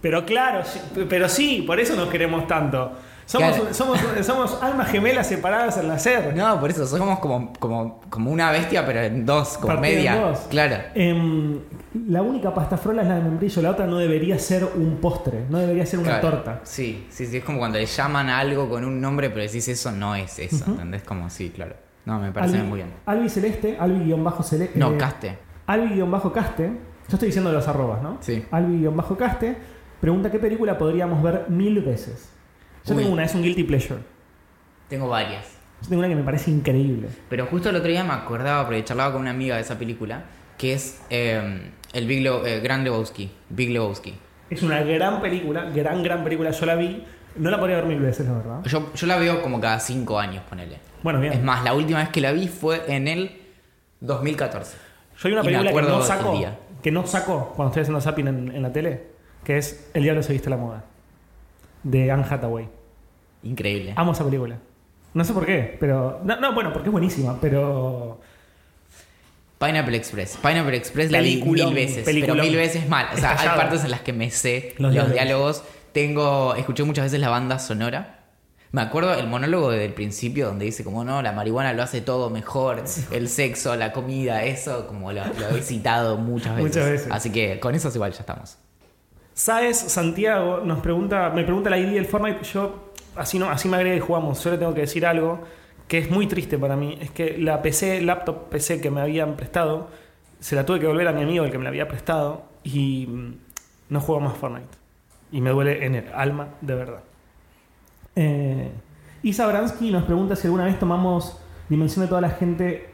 Pero claro, pero sí, por eso nos queremos tanto. Somos, Claro. somos, somos almas gemelas separadas al nacer. No, por eso somos como, como, como una bestia, pero en dos, como Partida en media. dos. Claro. Em, la única pasta frola es la de membrillo, la otra no debería ser un postre, no debería ser una Claro. torta. Sí, sí, sí. Es como cuando le llaman a algo con un nombre, pero decís eso no es eso. ¿Entendés? Como sí, claro. No, me parece Albi- muy bien. Albi Celeste, Albi-Celeste. No, caste. Albi-Caste, yo estoy diciendo los arrobas, ¿no? Sí. Albi-Caste, pregunta qué película podríamos ver mil veces. Yo Uy. tengo una, es un guilty pleasure. Tengo varias. Yo tengo una que me parece increíble. Pero justo el otro día me acordaba, porque charlaba con una amiga de esa película, que es eh, el Big eh, Gran Lebowski. Big Lebowski. Es una gran película, gran, gran película. Yo la vi, no la podría ver mil veces, la verdad. Yo, yo la veo como cada cinco años, ponele. Bueno, bien. Es más, la última vez que la vi fue en el 2014. Yo hay una película que no saco, que no saco cuando estoy haciendo zapping en, en la tele, que es El diablo se viste a la moda, de Anne Hathaway. Increíble. Amo esa película. No sé por qué, pero... No, no, bueno, porque es buenísima, pero... Pineapple Express. Pineapple Express la vi mil veces. peliculón. Pero mil veces mal. O sea, hay partes en las que me sé Los los, diálogos. Tengo. Escuché muchas veces la banda sonora. Me acuerdo el monólogo del principio donde dice como no, la marihuana lo hace todo mejor, el sexo, la comida, eso, como lo, lo he citado muchas veces. Muchas veces. Así que con eso igual ya estamos. Saez Santiago nos pregunta, me pregunta la ID del Fortnite, yo así no, así me agrega y jugamos, yo tengo que decir algo que es muy triste para mí, es que la PC, laptop PC que me habían prestado, se la tuve que volver a mi amigo el que me la había prestado y mm, no juego más Fortnite. Y me duele en el alma de verdad. Eh, Isa Bransky nos pregunta si alguna vez tomamos dimensión de toda la gente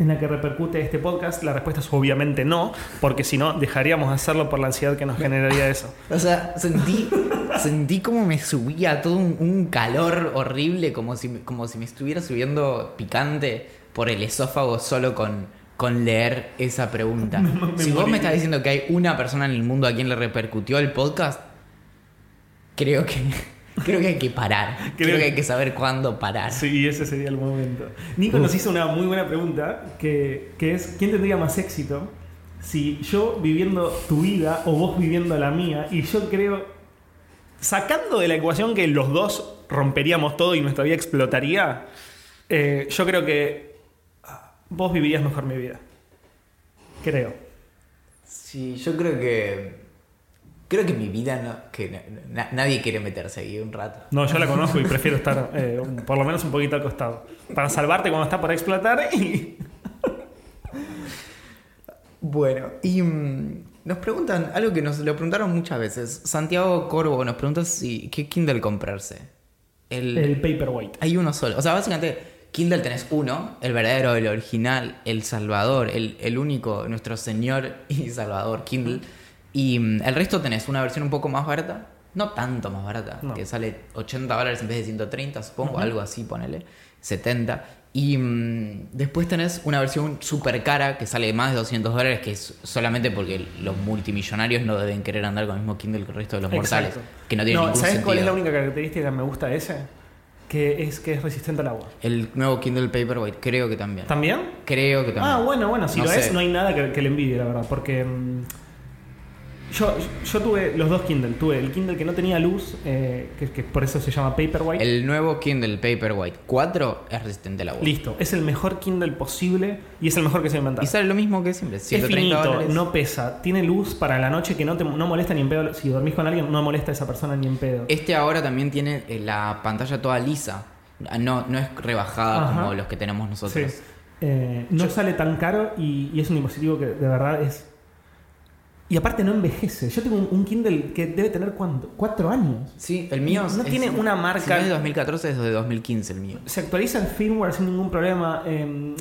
en la que repercute este podcast. La respuesta es obviamente no, porque si no, dejaríamos de hacerlo por la ansiedad que nos generaría eso. O sea, sentí, sentí como me subía todo un, un calor horrible, como si, me- como si me estuviera subiendo picante por el esófago solo con, con leer esa pregunta. Me- me si vos morí. me estás diciendo que hay una persona en el mundo a quien le repercutió el podcast, creo que, creo que hay que parar. Creo, Creo- que hay que saber cuándo parar. Sí, ese sería el momento. Nico nos hizo una muy buena pregunta, que, que es, ¿quién tendría más éxito si yo viviendo tu vida o vos viviendo la mía? Y yo creo, sacando de la ecuación que los dos romperíamos todo y nuestra vida explotaría, eh, yo creo que ah, vos vivirías mejor mi vida. Creo. Sí, yo creo que. Creo que mi vida no. que na- na- nadie quiere meterse ahí un rato. No, yo la conozco y prefiero estar eh, un- por lo menos un poquito al costado. Para salvarte cuando está por explotar y... Bueno, y mm, nos preguntan algo que nos lo preguntaron muchas veces. Santiago Corvo nos pregunta si qué Kindle comprarse. El, El paperweight. Hay uno solo. O sea, básicamente, Kindle tenés uno, el verdadero, el original, el Salvador, el, el único, nuestro Señor y Salvador Kindle. Y mm, el resto tenés una versión un poco más barata. No tanto más barata, No. que sale 80 dólares en vez de 130, supongo, algo así, ponele, 70. Y mm, después tenés una versión súper cara que sale más de 200 dólares, que es solamente porque los multimillonarios no deben querer andar con el mismo Kindle que el resto de los mortales, Exacto. que no tiene ningún ¿Sabes sentido. cuál es la única característica que me gusta de ese? Que es que es resistente al agua. El nuevo Kindle Paperwhite, creo que también. ¿También? Creo que también. Ah, bueno, bueno, si No lo sé. es, no hay nada que, que le envidie, la verdad. Porque mm, yo, yo tuve los dos Kindle. Tuve el Kindle que no tenía luz, eh, que, que por eso se llama Paperwhite. El nuevo Kindle Paperwhite 4 es resistente al agua. Listo, es el mejor Kindle posible y es el mejor que se ha inventado. Y sale lo mismo que siempre, Es 130 finito, dólares. no pesa, tiene luz para la noche que no te no molesta ni en pedo. Si dormís con alguien, no molesta a esa persona ni en pedo. Este ahora también tiene eh, la pantalla toda lisa. Ah, No, no es rebajada Ajá. como los que tenemos Sí. nosotros. Eh, no sale tan caro y, y es un dispositivo que de verdad es. Y aparte no envejece. Yo tengo un, un Kindle que debe tener cuánto? ¿Cuatro años? Sí, el mío No es- tiene una Si marca- no es de 2014, es de 2015 el mío. Se actualiza el firmware sin ningún problema. eh,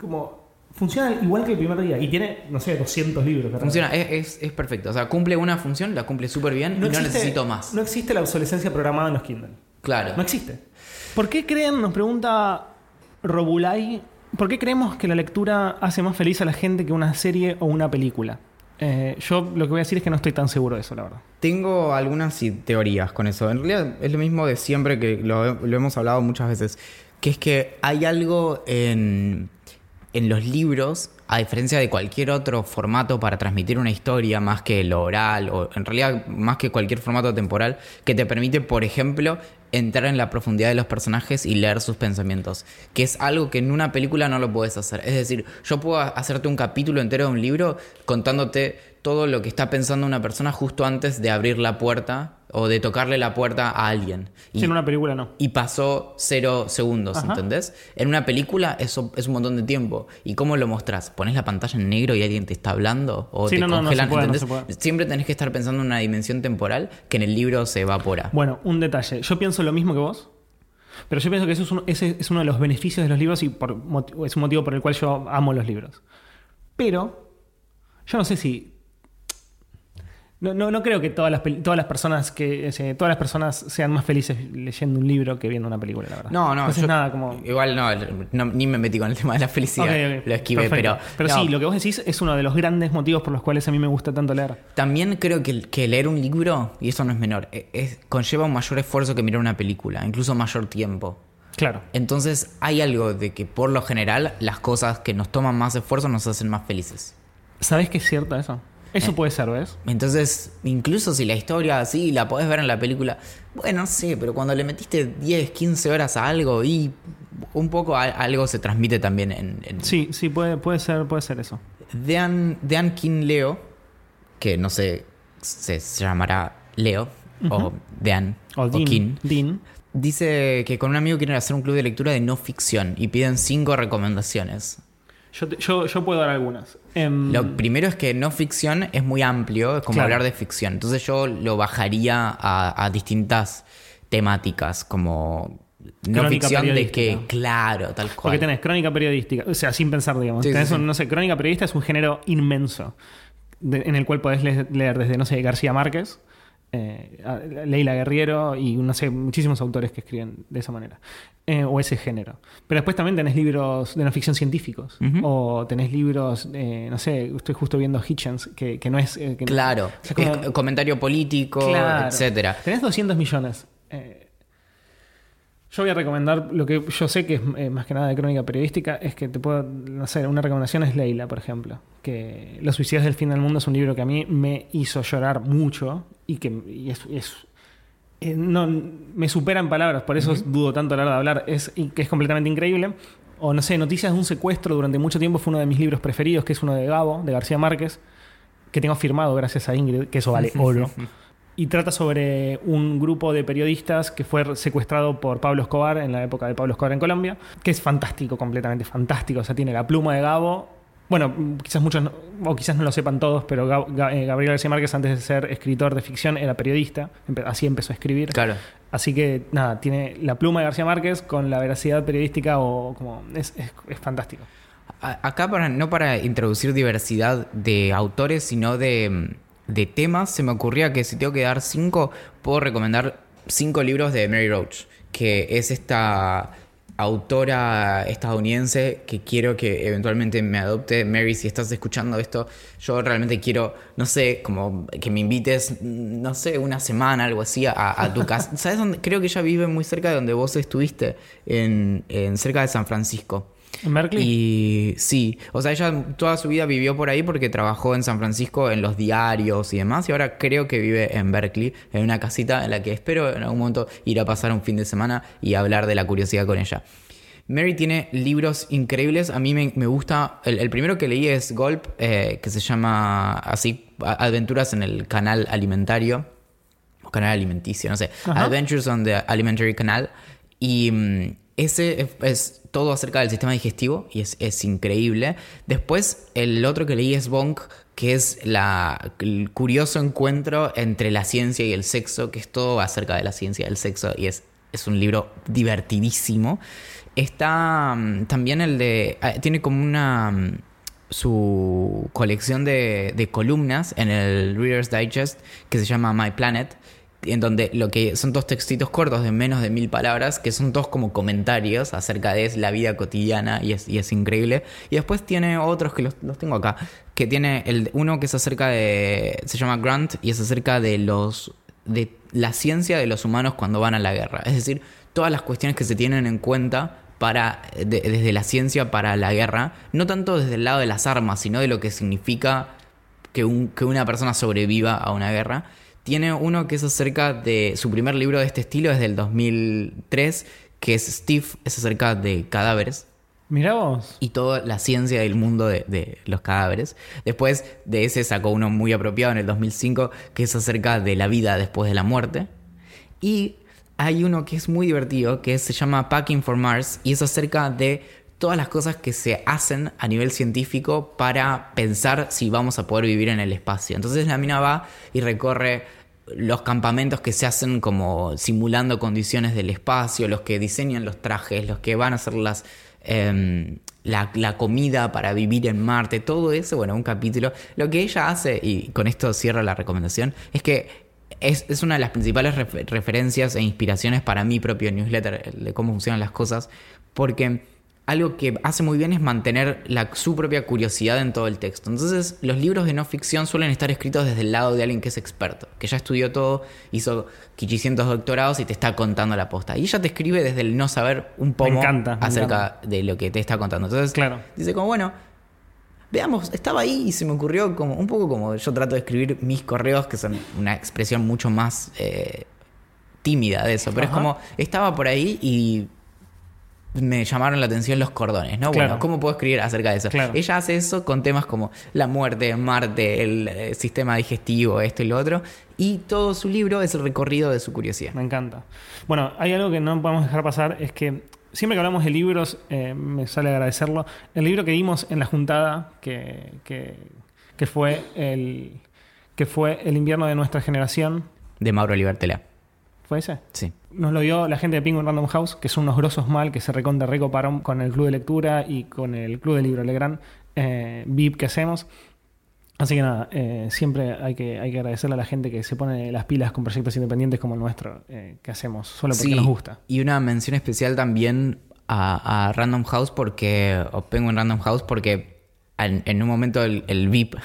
como funciona igual que el primer día y tiene, no sé, 200 libros. ¿verdad? Funciona, es, es, es perfecto. O sea, cumple una función, la cumple súper bien y no necesito más. No existe la obsolescencia programada en los Kindle. claro. No existe. ¿Por qué creen, nos pregunta Robulay, ¿por qué creemos que la lectura hace más feliz a la gente que una serie o una película? Eh, yo lo que voy a decir es que no estoy tan seguro de eso, la verdad. Tengo algunas teorías con eso. En realidad es lo mismo de siempre que lo, lo hemos hablado muchas veces, que es que hay algo en, en los libros, a diferencia de cualquier otro formato para transmitir una historia, más que lo oral, o en realidad más que cualquier formato temporal, que te permite, por ejemplo, entrar en la profundidad de los personajes y leer sus pensamientos, que es algo que en una película no lo puedes hacer. Es decir, yo puedo hacerte un capítulo entero de un libro contándote todo lo que está pensando una persona justo antes de abrir la puerta o de tocarle la puerta a alguien. Y, Sí, en una película no. y pasó cero segundos, Ajá. ¿entendés? En una película eso es un montón de tiempo. ¿Y cómo lo mostrás? ¿Pones la pantalla en negro y alguien te está hablando? ¿O Sí, te no, no, no congelan? se puede, no puede. Siempre tenés que estar pensando en una dimensión temporal que en el libro se evapora. Bueno, un detalle. Yo pienso lo mismo que vos, pero yo pienso que eso es uno, ese es uno de los beneficios de los libros y por, es un motivo por el cual yo amo los libros. Pero yo no sé si... No, no, no creo que todas las, todas las personas que eh, todas las personas sean más felices leyendo un libro que viendo una película, la verdad. No, no, Entonces yo- nada, como... Igual no, no, ni me metí con el tema de la felicidad. Lo esquivé, perfecto. pero. Pero no, sí, lo que vos decís es uno de los grandes motivos por los cuales a mí me gusta tanto leer. También creo que, que leer un libro, y eso no es menor, e- es- conlleva un mayor esfuerzo que mirar una película, incluso mayor tiempo. Claro. Entonces hay algo de que por lo general las cosas que nos toman más esfuerzo nos hacen más felices. ¿Sabés que es cierto eso? Eso Eh. puede ser, ¿ves? Entonces, incluso si la historia así la podés ver en la película, bueno, no sé, pero cuando le metiste 10, 15 horas a algo y un poco a- algo se transmite también en... en- Sí, sí, puede, puede ser, puede ser eso. Dean, Dean King Leo, que no sé, se, se llamará Leo, o Dean, O Dean. King, Dean. dice que con un amigo quieren hacer un club de lectura de no ficción y piden cinco recomendaciones. Yo, te- yo, yo puedo dar algunas. Em, Lo primero es que no ficción es muy amplio, es como Claro. hablar de ficción. Entonces yo lo bajaría a, a distintas temáticas, como no Crónica ficción de que, claro, tal cual. porque tenés crónica periodística, o sea, sin pensar, digamos. Sí, tenés sí. un- no sé, crónica periodista es un género inmenso, de- en el cual podés le- leer desde, no sé, García Márquez, eh, Leila Guerriero y, no sé, muchísimos autores que escriben de esa manera, eh, o ese género. Pero después también tenés libros de no ficción científicos, o tenés libros, eh, no sé, estoy justo viendo Hitchens, que, que no es... eh, no- Claro, o sea, como- es comentario político, Claro. etcétera. Tenés 200 millones. Yo voy a recomendar lo que yo sé que es eh, más que nada de crónica periodística, es que te puedo, no sé, una recomendación es Leila, por ejemplo, que Los suicidios del fin del mundo es un libro que a mí me hizo llorar mucho y que y es, es- eh, no, me supera en palabras, por eso dudo tanto a la hora de hablar, es, que es completamente increíble. O no sé, Noticias de un secuestro durante mucho tiempo fue uno de mis libros preferidos, que es uno de Gabo, de García Márquez, que tengo firmado gracias a Ingrid, que eso vale oro. Y trata sobre un grupo de periodistas que fue secuestrado por Pablo Escobar en la época de Pablo Escobar en Colombia, que es fantástico, completamente fantástico. O sea, tiene la pluma de Gabo. Bueno, quizás muchos, no- o quizás no lo sepan todos, pero Gab- eh, Gabriel García Márquez, antes de ser escritor de ficción, era periodista. Así empezó a escribir. Claro. Así que, nada, tiene la pluma de García Márquez con la veracidad periodística o como. Es, es- es fantástico. Acá para, no para introducir diversidad de autores, sino de, de temas, se me ocurría que si tengo que dar cinco, puedo recomendar cinco libros de Mary Roach, que es esta autora estadounidense que quiero que eventualmente me adopte. Mary, si estás escuchando esto, yo realmente quiero, no sé, como que me invites, no sé, una semana, algo así, a, a tu casa. ¿Sabes dónde? Creo que ella vive muy cerca de donde vos estuviste, en, en cerca de San Francisco. ¿En Berkeley? Y sí, o sea, ella toda su vida vivió por ahí porque trabajó en San Francisco en los diarios y demás, y ahora creo que vive en Berkeley, en una casita en la que espero en algún momento ir a pasar un fin de semana y hablar de la curiosidad con ella. Mary tiene libros increíbles, a mí me, me gusta, el, el primero que leí es Gulp, eh, que se llama así, Aventuras en el canal alimentario, o canal alimenticio, no sé, Ajá. Adventures on the Alimentary Canal. Y mm, ese es, es todo acerca del sistema digestivo y es, es increíble. Después, el otro que leí es Bonk, que es la, el curioso encuentro entre la ciencia y el sexo, que es todo acerca de la ciencia y el sexo y es, es un libro divertidísimo. Está mm, también el de... ah, Tiene como una... mm, su colección de, de columnas en el Reader's Digest que se llama My Planet, en donde lo que son dos textitos cortos de menos de mil palabras, que son todos como comentarios acerca de la vida cotidiana y es, increíble. Y después tiene otros que los, tengo acá, que tiene el, uno que es acerca de. se llama Grant y es acerca de los. de la ciencia de los humanos cuando van a la guerra. Es decir, todas las cuestiones que se tienen en cuenta para, de- desde la ciencia para la guerra, no tanto desde el lado de las armas, sino de lo que significa que, un- que una persona sobreviva a una guerra. Tiene uno que es acerca de su primer libro de este estilo, es del 2003, que es Steve, es acerca de cadáveres Mirá vos. y toda la ciencia del mundo de, de los cadáveres. Después de ese sacó uno muy apropiado en el 2005 que es acerca de la vida después de la muerte. Y hay uno que es muy divertido que se llama Packing for Mars y es acerca de todas las cosas que se hacen a nivel científico para pensar si vamos a poder vivir en el espacio. Entonces la mina va y recorre los campamentos que se hacen como simulando condiciones del espacio, los que diseñan los trajes, los que van a hacer las, em, la, comida para vivir en Marte, todo eso, bueno, un capítulo. Lo que ella hace, y con esto cierro la recomendación, es que es, es una de las principales refer- referencias e inspiraciones para mi propio newsletter de cómo funcionan las cosas, porque algo que hace muy bien es mantener la, su propia curiosidad en todo el texto. Entonces, los libros de no ficción suelen estar escritos desde el lado de alguien que es experto, que ya estudió todo, hizo quichicientos doctorados y te está contando la posta. Y ella te escribe desde el no saber un poco encanta, acerca de lo que te está contando. Entonces, Claro. dice como, bueno, veamos, estaba ahí y se me ocurrió como un poco como yo trato de escribir mis correos, que son una expresión mucho más eh, tímida de eso, pero Ajá. es como, estaba por ahí y me llamaron la atención los cordones, ¿no? Claro. Bueno, ¿cómo puedo escribir acerca de eso? Claro. Ella hace eso con temas como la muerte, Marte, el eh, sistema digestivo, esto y lo otro, y todo su libro es el recorrido de su curiosidad. Me encanta. Bueno, hay algo que no podemos dejar pasar, es que siempre que hablamos de libros, eh, me sale agradecerlo. El libro que vimos en la juntada, que, que, que fue el que fue El invierno de nuestra generación, De Mauro Libertela. ¿fue ese? Sí. Nos lo dio la gente de Penguin Random House, que son unos grosos mal que se recontra recoparon con el club de lectura y con el club de libro Legrand eh, VIP que hacemos. Así que nada, eh, siempre hay que, hay que agradecerle a la gente que se pone las pilas con proyectos independientes como el nuestro, eh, que hacemos, solo porque Sí, nos gusta. Y una mención especial también a, a Random House porque, o Penguin Random House porque en, en un momento el, el VIP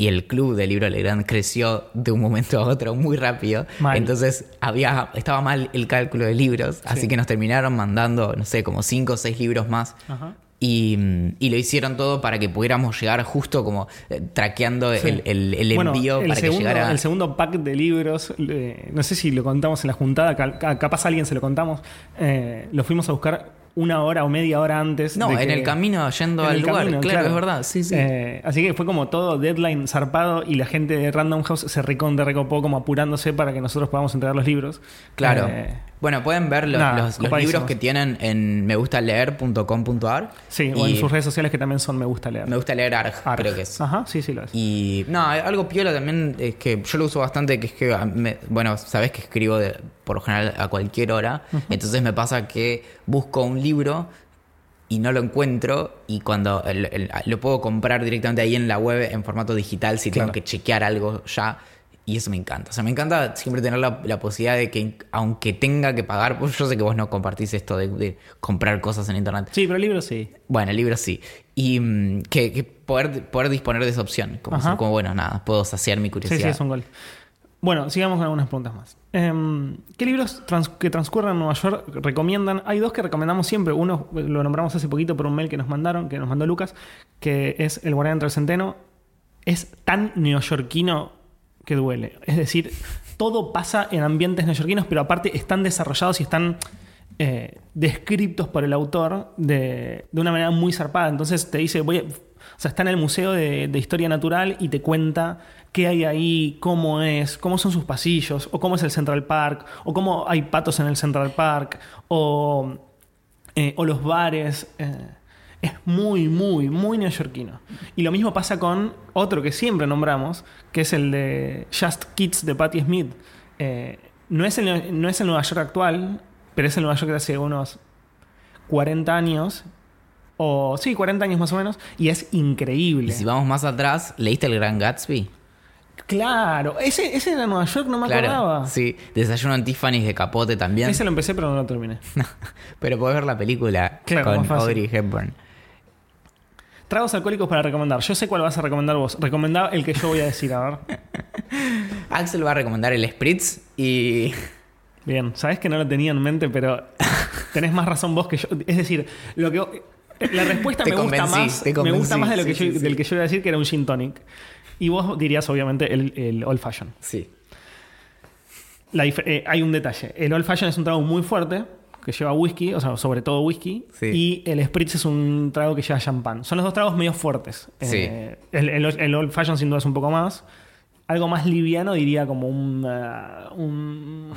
y el club del libro Legrand creció de un momento a otro muy rápido. Mal. Entonces había, estaba mal el cálculo de libros, así Sí. que nos terminaron mandando, no sé, como cinco o seis libros más. Ajá. Y, y lo hicieron todo para que pudiéramos llegar justo como eh, traqueando Sí. el, el- el Bueno, envío el para segundo, que llegara. El segundo pack de libros, eh, no sé si lo contamos en la juntada, ca- ca- capaz a alguien se lo contamos, eh, lo fuimos a buscar una hora o media hora antes. No, de en que- el camino yendo en al lugar. camino, claro, es verdad. Sí, sí. Eh, así que fue como todo deadline zarpado y la gente de Random House se recontra recopó como apurándose para que nosotros podamos entregar los libros. Claro. Eh, bueno, pueden ver los, nada, los- los copadísimos. libros que tienen en megustaleer.com.ar. sí, o en sus redes sociales que también son Me Gusta Leer. Me gusta leer ARG, Arg. creo que es. Ajá, sí, sí lo es. Y no, algo piola también es que yo lo uso bastante, que es que, a- me- bueno, sabes que escribo de- por lo general a cualquier hora, entonces me pasa que busco un libro y no lo encuentro y cuando el- el- lo puedo comprar directamente ahí en la web en formato digital si Claro. tengo que chequear algo ya. Y eso me encanta. O sea, me encanta siempre tener la, la posibilidad de que, aunque tenga que pagar, pues yo sé que vos no compartís esto de, de comprar cosas en internet. Sí, pero el libro sí. Bueno, el libro sí. Y mm, que, que poder, poder disponer de esa opción. Como, ser como, bueno, nada, puedo saciar mi Sí, curiosidad. sí, es un gol. Bueno, sigamos con algunas preguntas más. Em, ¿Qué libros trans- que transcurren en Nueva York recomiendan? Hay dos que recomendamos siempre. Uno lo nombramos hace poquito por un mail que nos mandaron, que nos mandó Lucas, que es El Guardián del Centeno. Es tan neoyorquino que duele. Es decir, todo pasa en ambientes neoyorquinos, pero aparte están desarrollados y están eh, descriptos por el autor de, de una manera muy zarpada. Entonces te dice, voy a- o sea, está en el Museo de, de Historia Natural y te cuenta qué hay ahí, cómo es, cómo son sus pasillos, o cómo es el Central Park, o cómo hay patos en el Central Park, o, eh, o los bares. eh, es muy, muy, muy neoyorquino. Y lo mismo pasa con otro que siempre nombramos, que es el de Just Kids de Patti Smith. Eh, no, es el, no es el Nueva York actual, pero es el Nueva York de hace unos 40 años. O sí, 40 años más o menos. Y es increíble. Y si vamos más atrás, ¿leíste El Gran Gatsby? Claro, ese, ese era Nueva York, no me acordaba. Sí, Desayuno en Tiffany's de Capote también. Ese lo empecé, pero no lo terminé. Pero podés ver la película Claro, con. Audrey Hepburn. Tragos alcohólicos para recomendar. Yo sé cuál vas a recomendar vos. Recomendá el que yo voy a decir, a ver. Axel va a recomendar el Spritz y. Bien, sabes que no lo tenía en mente, pero tenés más razón vos que yo. Es decir, lo que la respuesta me gusta más. Me gusta más de lo que Sí, yo, sí, del que yo iba a decir que era un gin tonic. Y vos dirías, obviamente, el, el old fashion. Sí. La eh, hay un detalle. El old fashion es un trago muy fuerte que lleva whisky, o sea, sobre todo whisky. Sí. Y el spritz es un trago que lleva champán. Son los dos tragos medio fuertes. Sí. Eh, el, el- el old fashion sin duda es un poco más. Algo más liviano diría como un... ah, un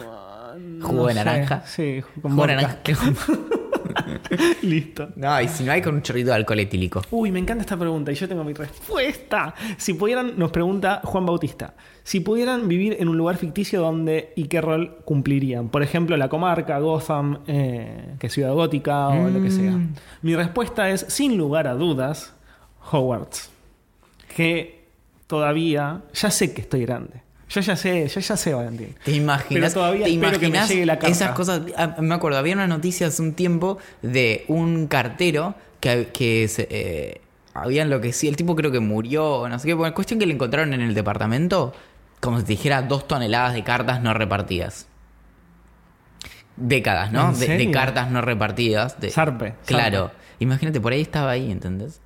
no ¿Jugo de sé. naranja? Sí, con Jugo de naranja. Listo. No, y si no hay con un chorrito de alcohol etílico. Uy, me encanta esta pregunta y yo tengo mi respuesta. Si pudieran, nos pregunta Juan Bautista, si pudieran vivir en un lugar ficticio donde y qué rol cumplirían. Por ejemplo, la comarca, Gotham, eh, que es Ciudad Gótica o lo que sea. Mm. Mi respuesta es, sin lugar a dudas, Hogwarts. Que todavía, ya sé que estoy grande. Yo ya sé, yo ya sé, Valentín. ¿Te imaginas? Todavía ¿te espero que me imaginas la carta. esas cosas? Ah, me acuerdo, había una noticia hace un tiempo de un cartero que, que se, eh, había enloquecido. El tipo creo que murió, no sé qué. Bueno, cuestión que le encontraron en el departamento, como si te dijera, dos toneladas de cartas no repartidas. Décadas, ¿no? ¿En De, cartas no repartidas. De, Zarpe, Claro. zarpe. Imagínate, por ahí estaba ahí, ¿entendés?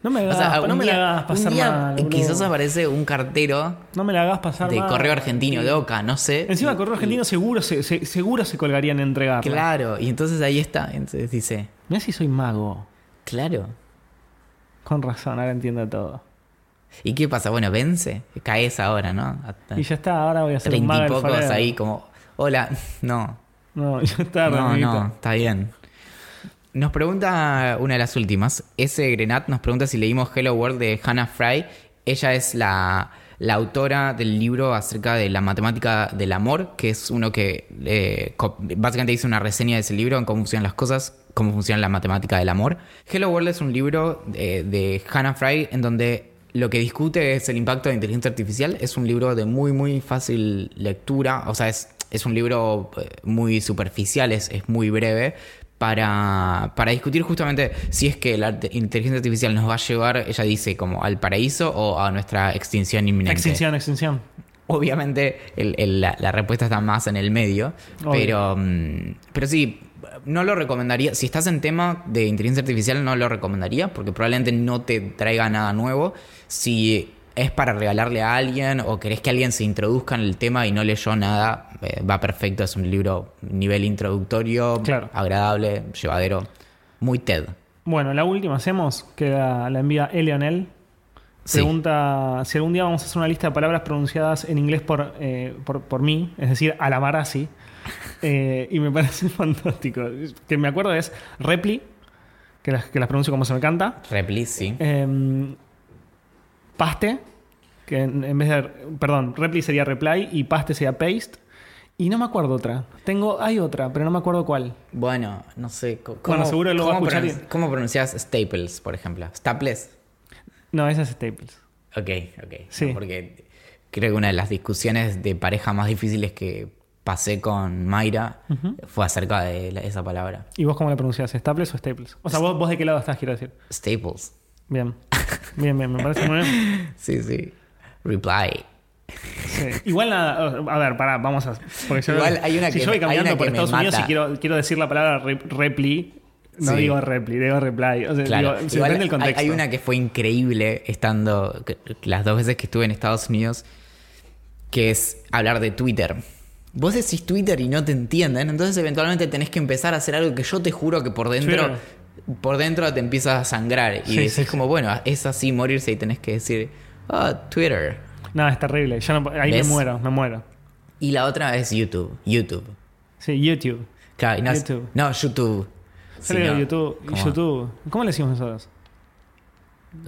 No me, O hagas, sea, no me día, la hagas pasar día, mal. quizás aparece un cartero No me la hagas pasar de mal. correo argentino de Oca, no sé. Encima, Y- Correo Argentino seguro se, se- seguro se colgarían en entregarla. Claro, y entonces ahí está. Entonces dice, Mira si soy mago. claro. Con razón, ahora entiendo todo. ¿Y qué pasa? Bueno, vence, caes ahora, ¿no? Hasta Y ya está, ahora voy a hacer un treinta mago y pocos ahí como, hola, no, No, ya está, no, no, está bien. Nos pregunta una de las últimas, ese Grenat nos pregunta si leímos Hello World de Hannah Fry. Ella es la, la autora del libro acerca de la matemática del amor, que es uno que eh, básicamente dice una reseña de ese libro en cómo funcionan las cosas, cómo funciona la matemática del amor. Hello World es un libro eh, de Hannah Fry en donde lo que discute es el impacto de inteligencia artificial. Es un libro de muy, muy fácil lectura. O sea, es, es un libro eh, muy superficial, es, es muy breve. Para, para discutir justamente si es que la inteligencia artificial nos va a llevar, ella dice, como al paraíso o a nuestra extinción inminente. Extinción, extinción. Obviamente el- el- la, la respuesta está más en el medio, Obvio. pero, mm, pero sí, no lo recomendaría. Si estás en tema de inteligencia artificial, no lo recomendaría porque probablemente no te traiga nada nuevo. Si es para regalarle a alguien o querés que alguien se introduzca en el tema y no leyó nada, eh, va perfecto. Es un libro nivel introductorio, Claro. agradable, llevadero, muy TED. Bueno, la última hacemos, que la, la envía Eleonel. Sí. Pregunta si algún día vamos a hacer una lista de palabras pronunciadas en inglés por, eh, por, por mí, es decir, Alamarasi. Eh, y me parece fantástico. Que me acuerdo es Repli, que las, que las pronuncio como se me canta. Repli, sí. Paste, que en, en vez de. Perdón, repli sería reply y paste sería paste. Y no me acuerdo otra. Tengo, hay otra, pero no me acuerdo cuál. Bueno, no sé. co- Bueno, seguro lo va a cómo escuchar pronun- y- ¿Cómo pronuncias staples, por ejemplo? ¿Staples? No, esa es Staples. Ok, ok. Sí. No, porque creo que una de las discusiones de pareja más difíciles que pasé con Mayra fue acerca de la- esa palabra. ¿Y vos cómo la pronunciás? ¿Staples o Staples? O sea, vos, vos de qué lado estás, quiero decir. Staples. Bien. Bien, bien, me parece muy bien. Sí, sí. Reply. Sí. Igual nada, a ver, pará, vamos a. Porque yo, Igual hay una si que yo voy una por Estados Unidos y quiero, quiero decir la palabra re- repli, no Sí. digo repli, digo reply. O sea, Claro. digo, se depende del contexto. hay una que fue increíble estando las dos veces que estuve en Estados Unidos, que es hablar de Twitter. Vos decís Twitter y no te entienden, entonces eventualmente tenés que empezar a hacer algo que yo te juro que por dentro, Twitter. Por dentro te empiezas a sangrar y Sí, decís sí, sí. como, bueno, es así morirse y tenés que decir, ah, Twitter. No, es terrible. Yo no- ahí ¿Ves? me muero, me muero. Y la otra es YouTube, YouTube. Sí, YouTube. Claro, no, YouTube. no, YouTube. Sino- YouTube. ¿cómo? YouTube. ¿Cómo le decimos nosotros?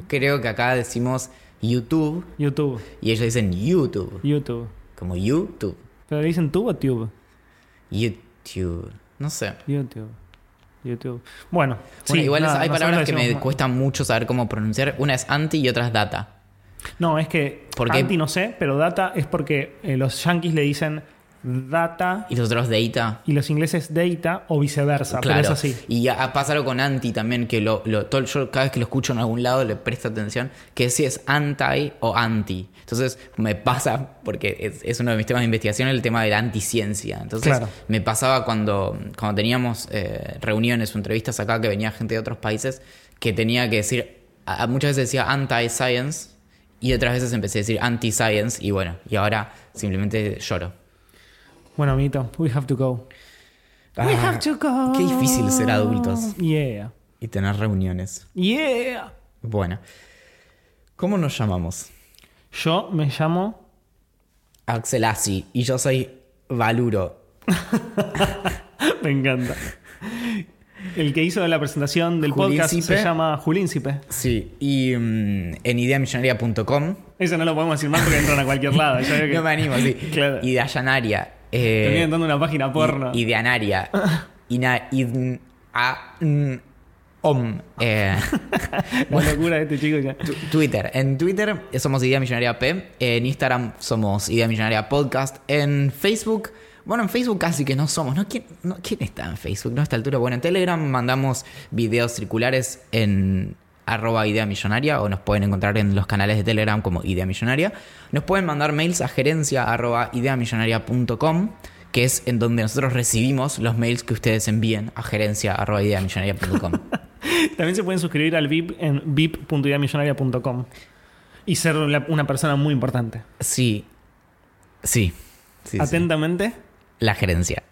Creo que acá decimos YouTube YouTube. y ellos dicen YouTube, YouTube. como YouTube. ¿Pero le dicen tube o tube? YouTube. No sé. YouTube. YouTube. Bueno, Bueno, sí, igual nada, hay palabras que me cuesta mucho saber cómo pronunciar. Una es anti y otra es data. No, es que ¿Por qué? anti no sé, pero data es porque eh, los yankees le dicen data Y los otros data. y los ingleses data o viceversa, pero es así. Y pasa algo con anti también, que lo, lo- todo- yo cada vez que lo escucho en algún lado le presto atención, que si es anti o anti. Entonces me pasa, porque es, es uno de mis temas de investigación, el tema de la anticiencia. Entonces Claro. me pasaba cuando, cuando teníamos eh, reuniones o entrevistas acá que venía gente de otros países, que tenía que decir, a- a- muchas veces decía anti-science y otras veces empecé a decir anti-science y bueno, y ahora simplemente lloro. Bueno, amiguito, we have to go. we Ah, have to go. qué difícil ser adultos. Yeah. Y tener reuniones. Yeah. Bueno, ¿cómo nos llamamos? Yo me llamo. Axel Assi y yo soy Valuro. me encanta. El que hizo la presentación del podcast se llama Julíncipe. Sí, y mm, en ideamillonaria.com. Eso no lo podemos decir más porque entran a cualquier lado. Que- No me animo, sí. Claro. Ideayanaria. Terminan Eh, dando una página porno. i- Ideanaria. Ina, idn, a, n, om. Eh, La locura de este chico ya. Twitter. En Twitter somos Idea Millonaria P. En Instagram somos Idea Millonaria Podcast. En Facebook, bueno, en Facebook casi que no somos. ¿no? ¿Quién, no, ¿quién está en Facebook? ¿No? A esta altura. Bueno, en Telegram mandamos videos circulares en arroba idea millonaria o nos pueden encontrar en los canales de Telegram como idea millonaria. Nos pueden mandar mails a gerencia arroba ideamillonaria.com que es en donde nosotros recibimos los mails que ustedes envíen a gerencia arroba ideamillonaria.com. También se pueden suscribir al VIP en vip.ideamillonaria.com y ser una persona muy importante. Sí. Sí. Sí, sí. Atentamente. La gerencia.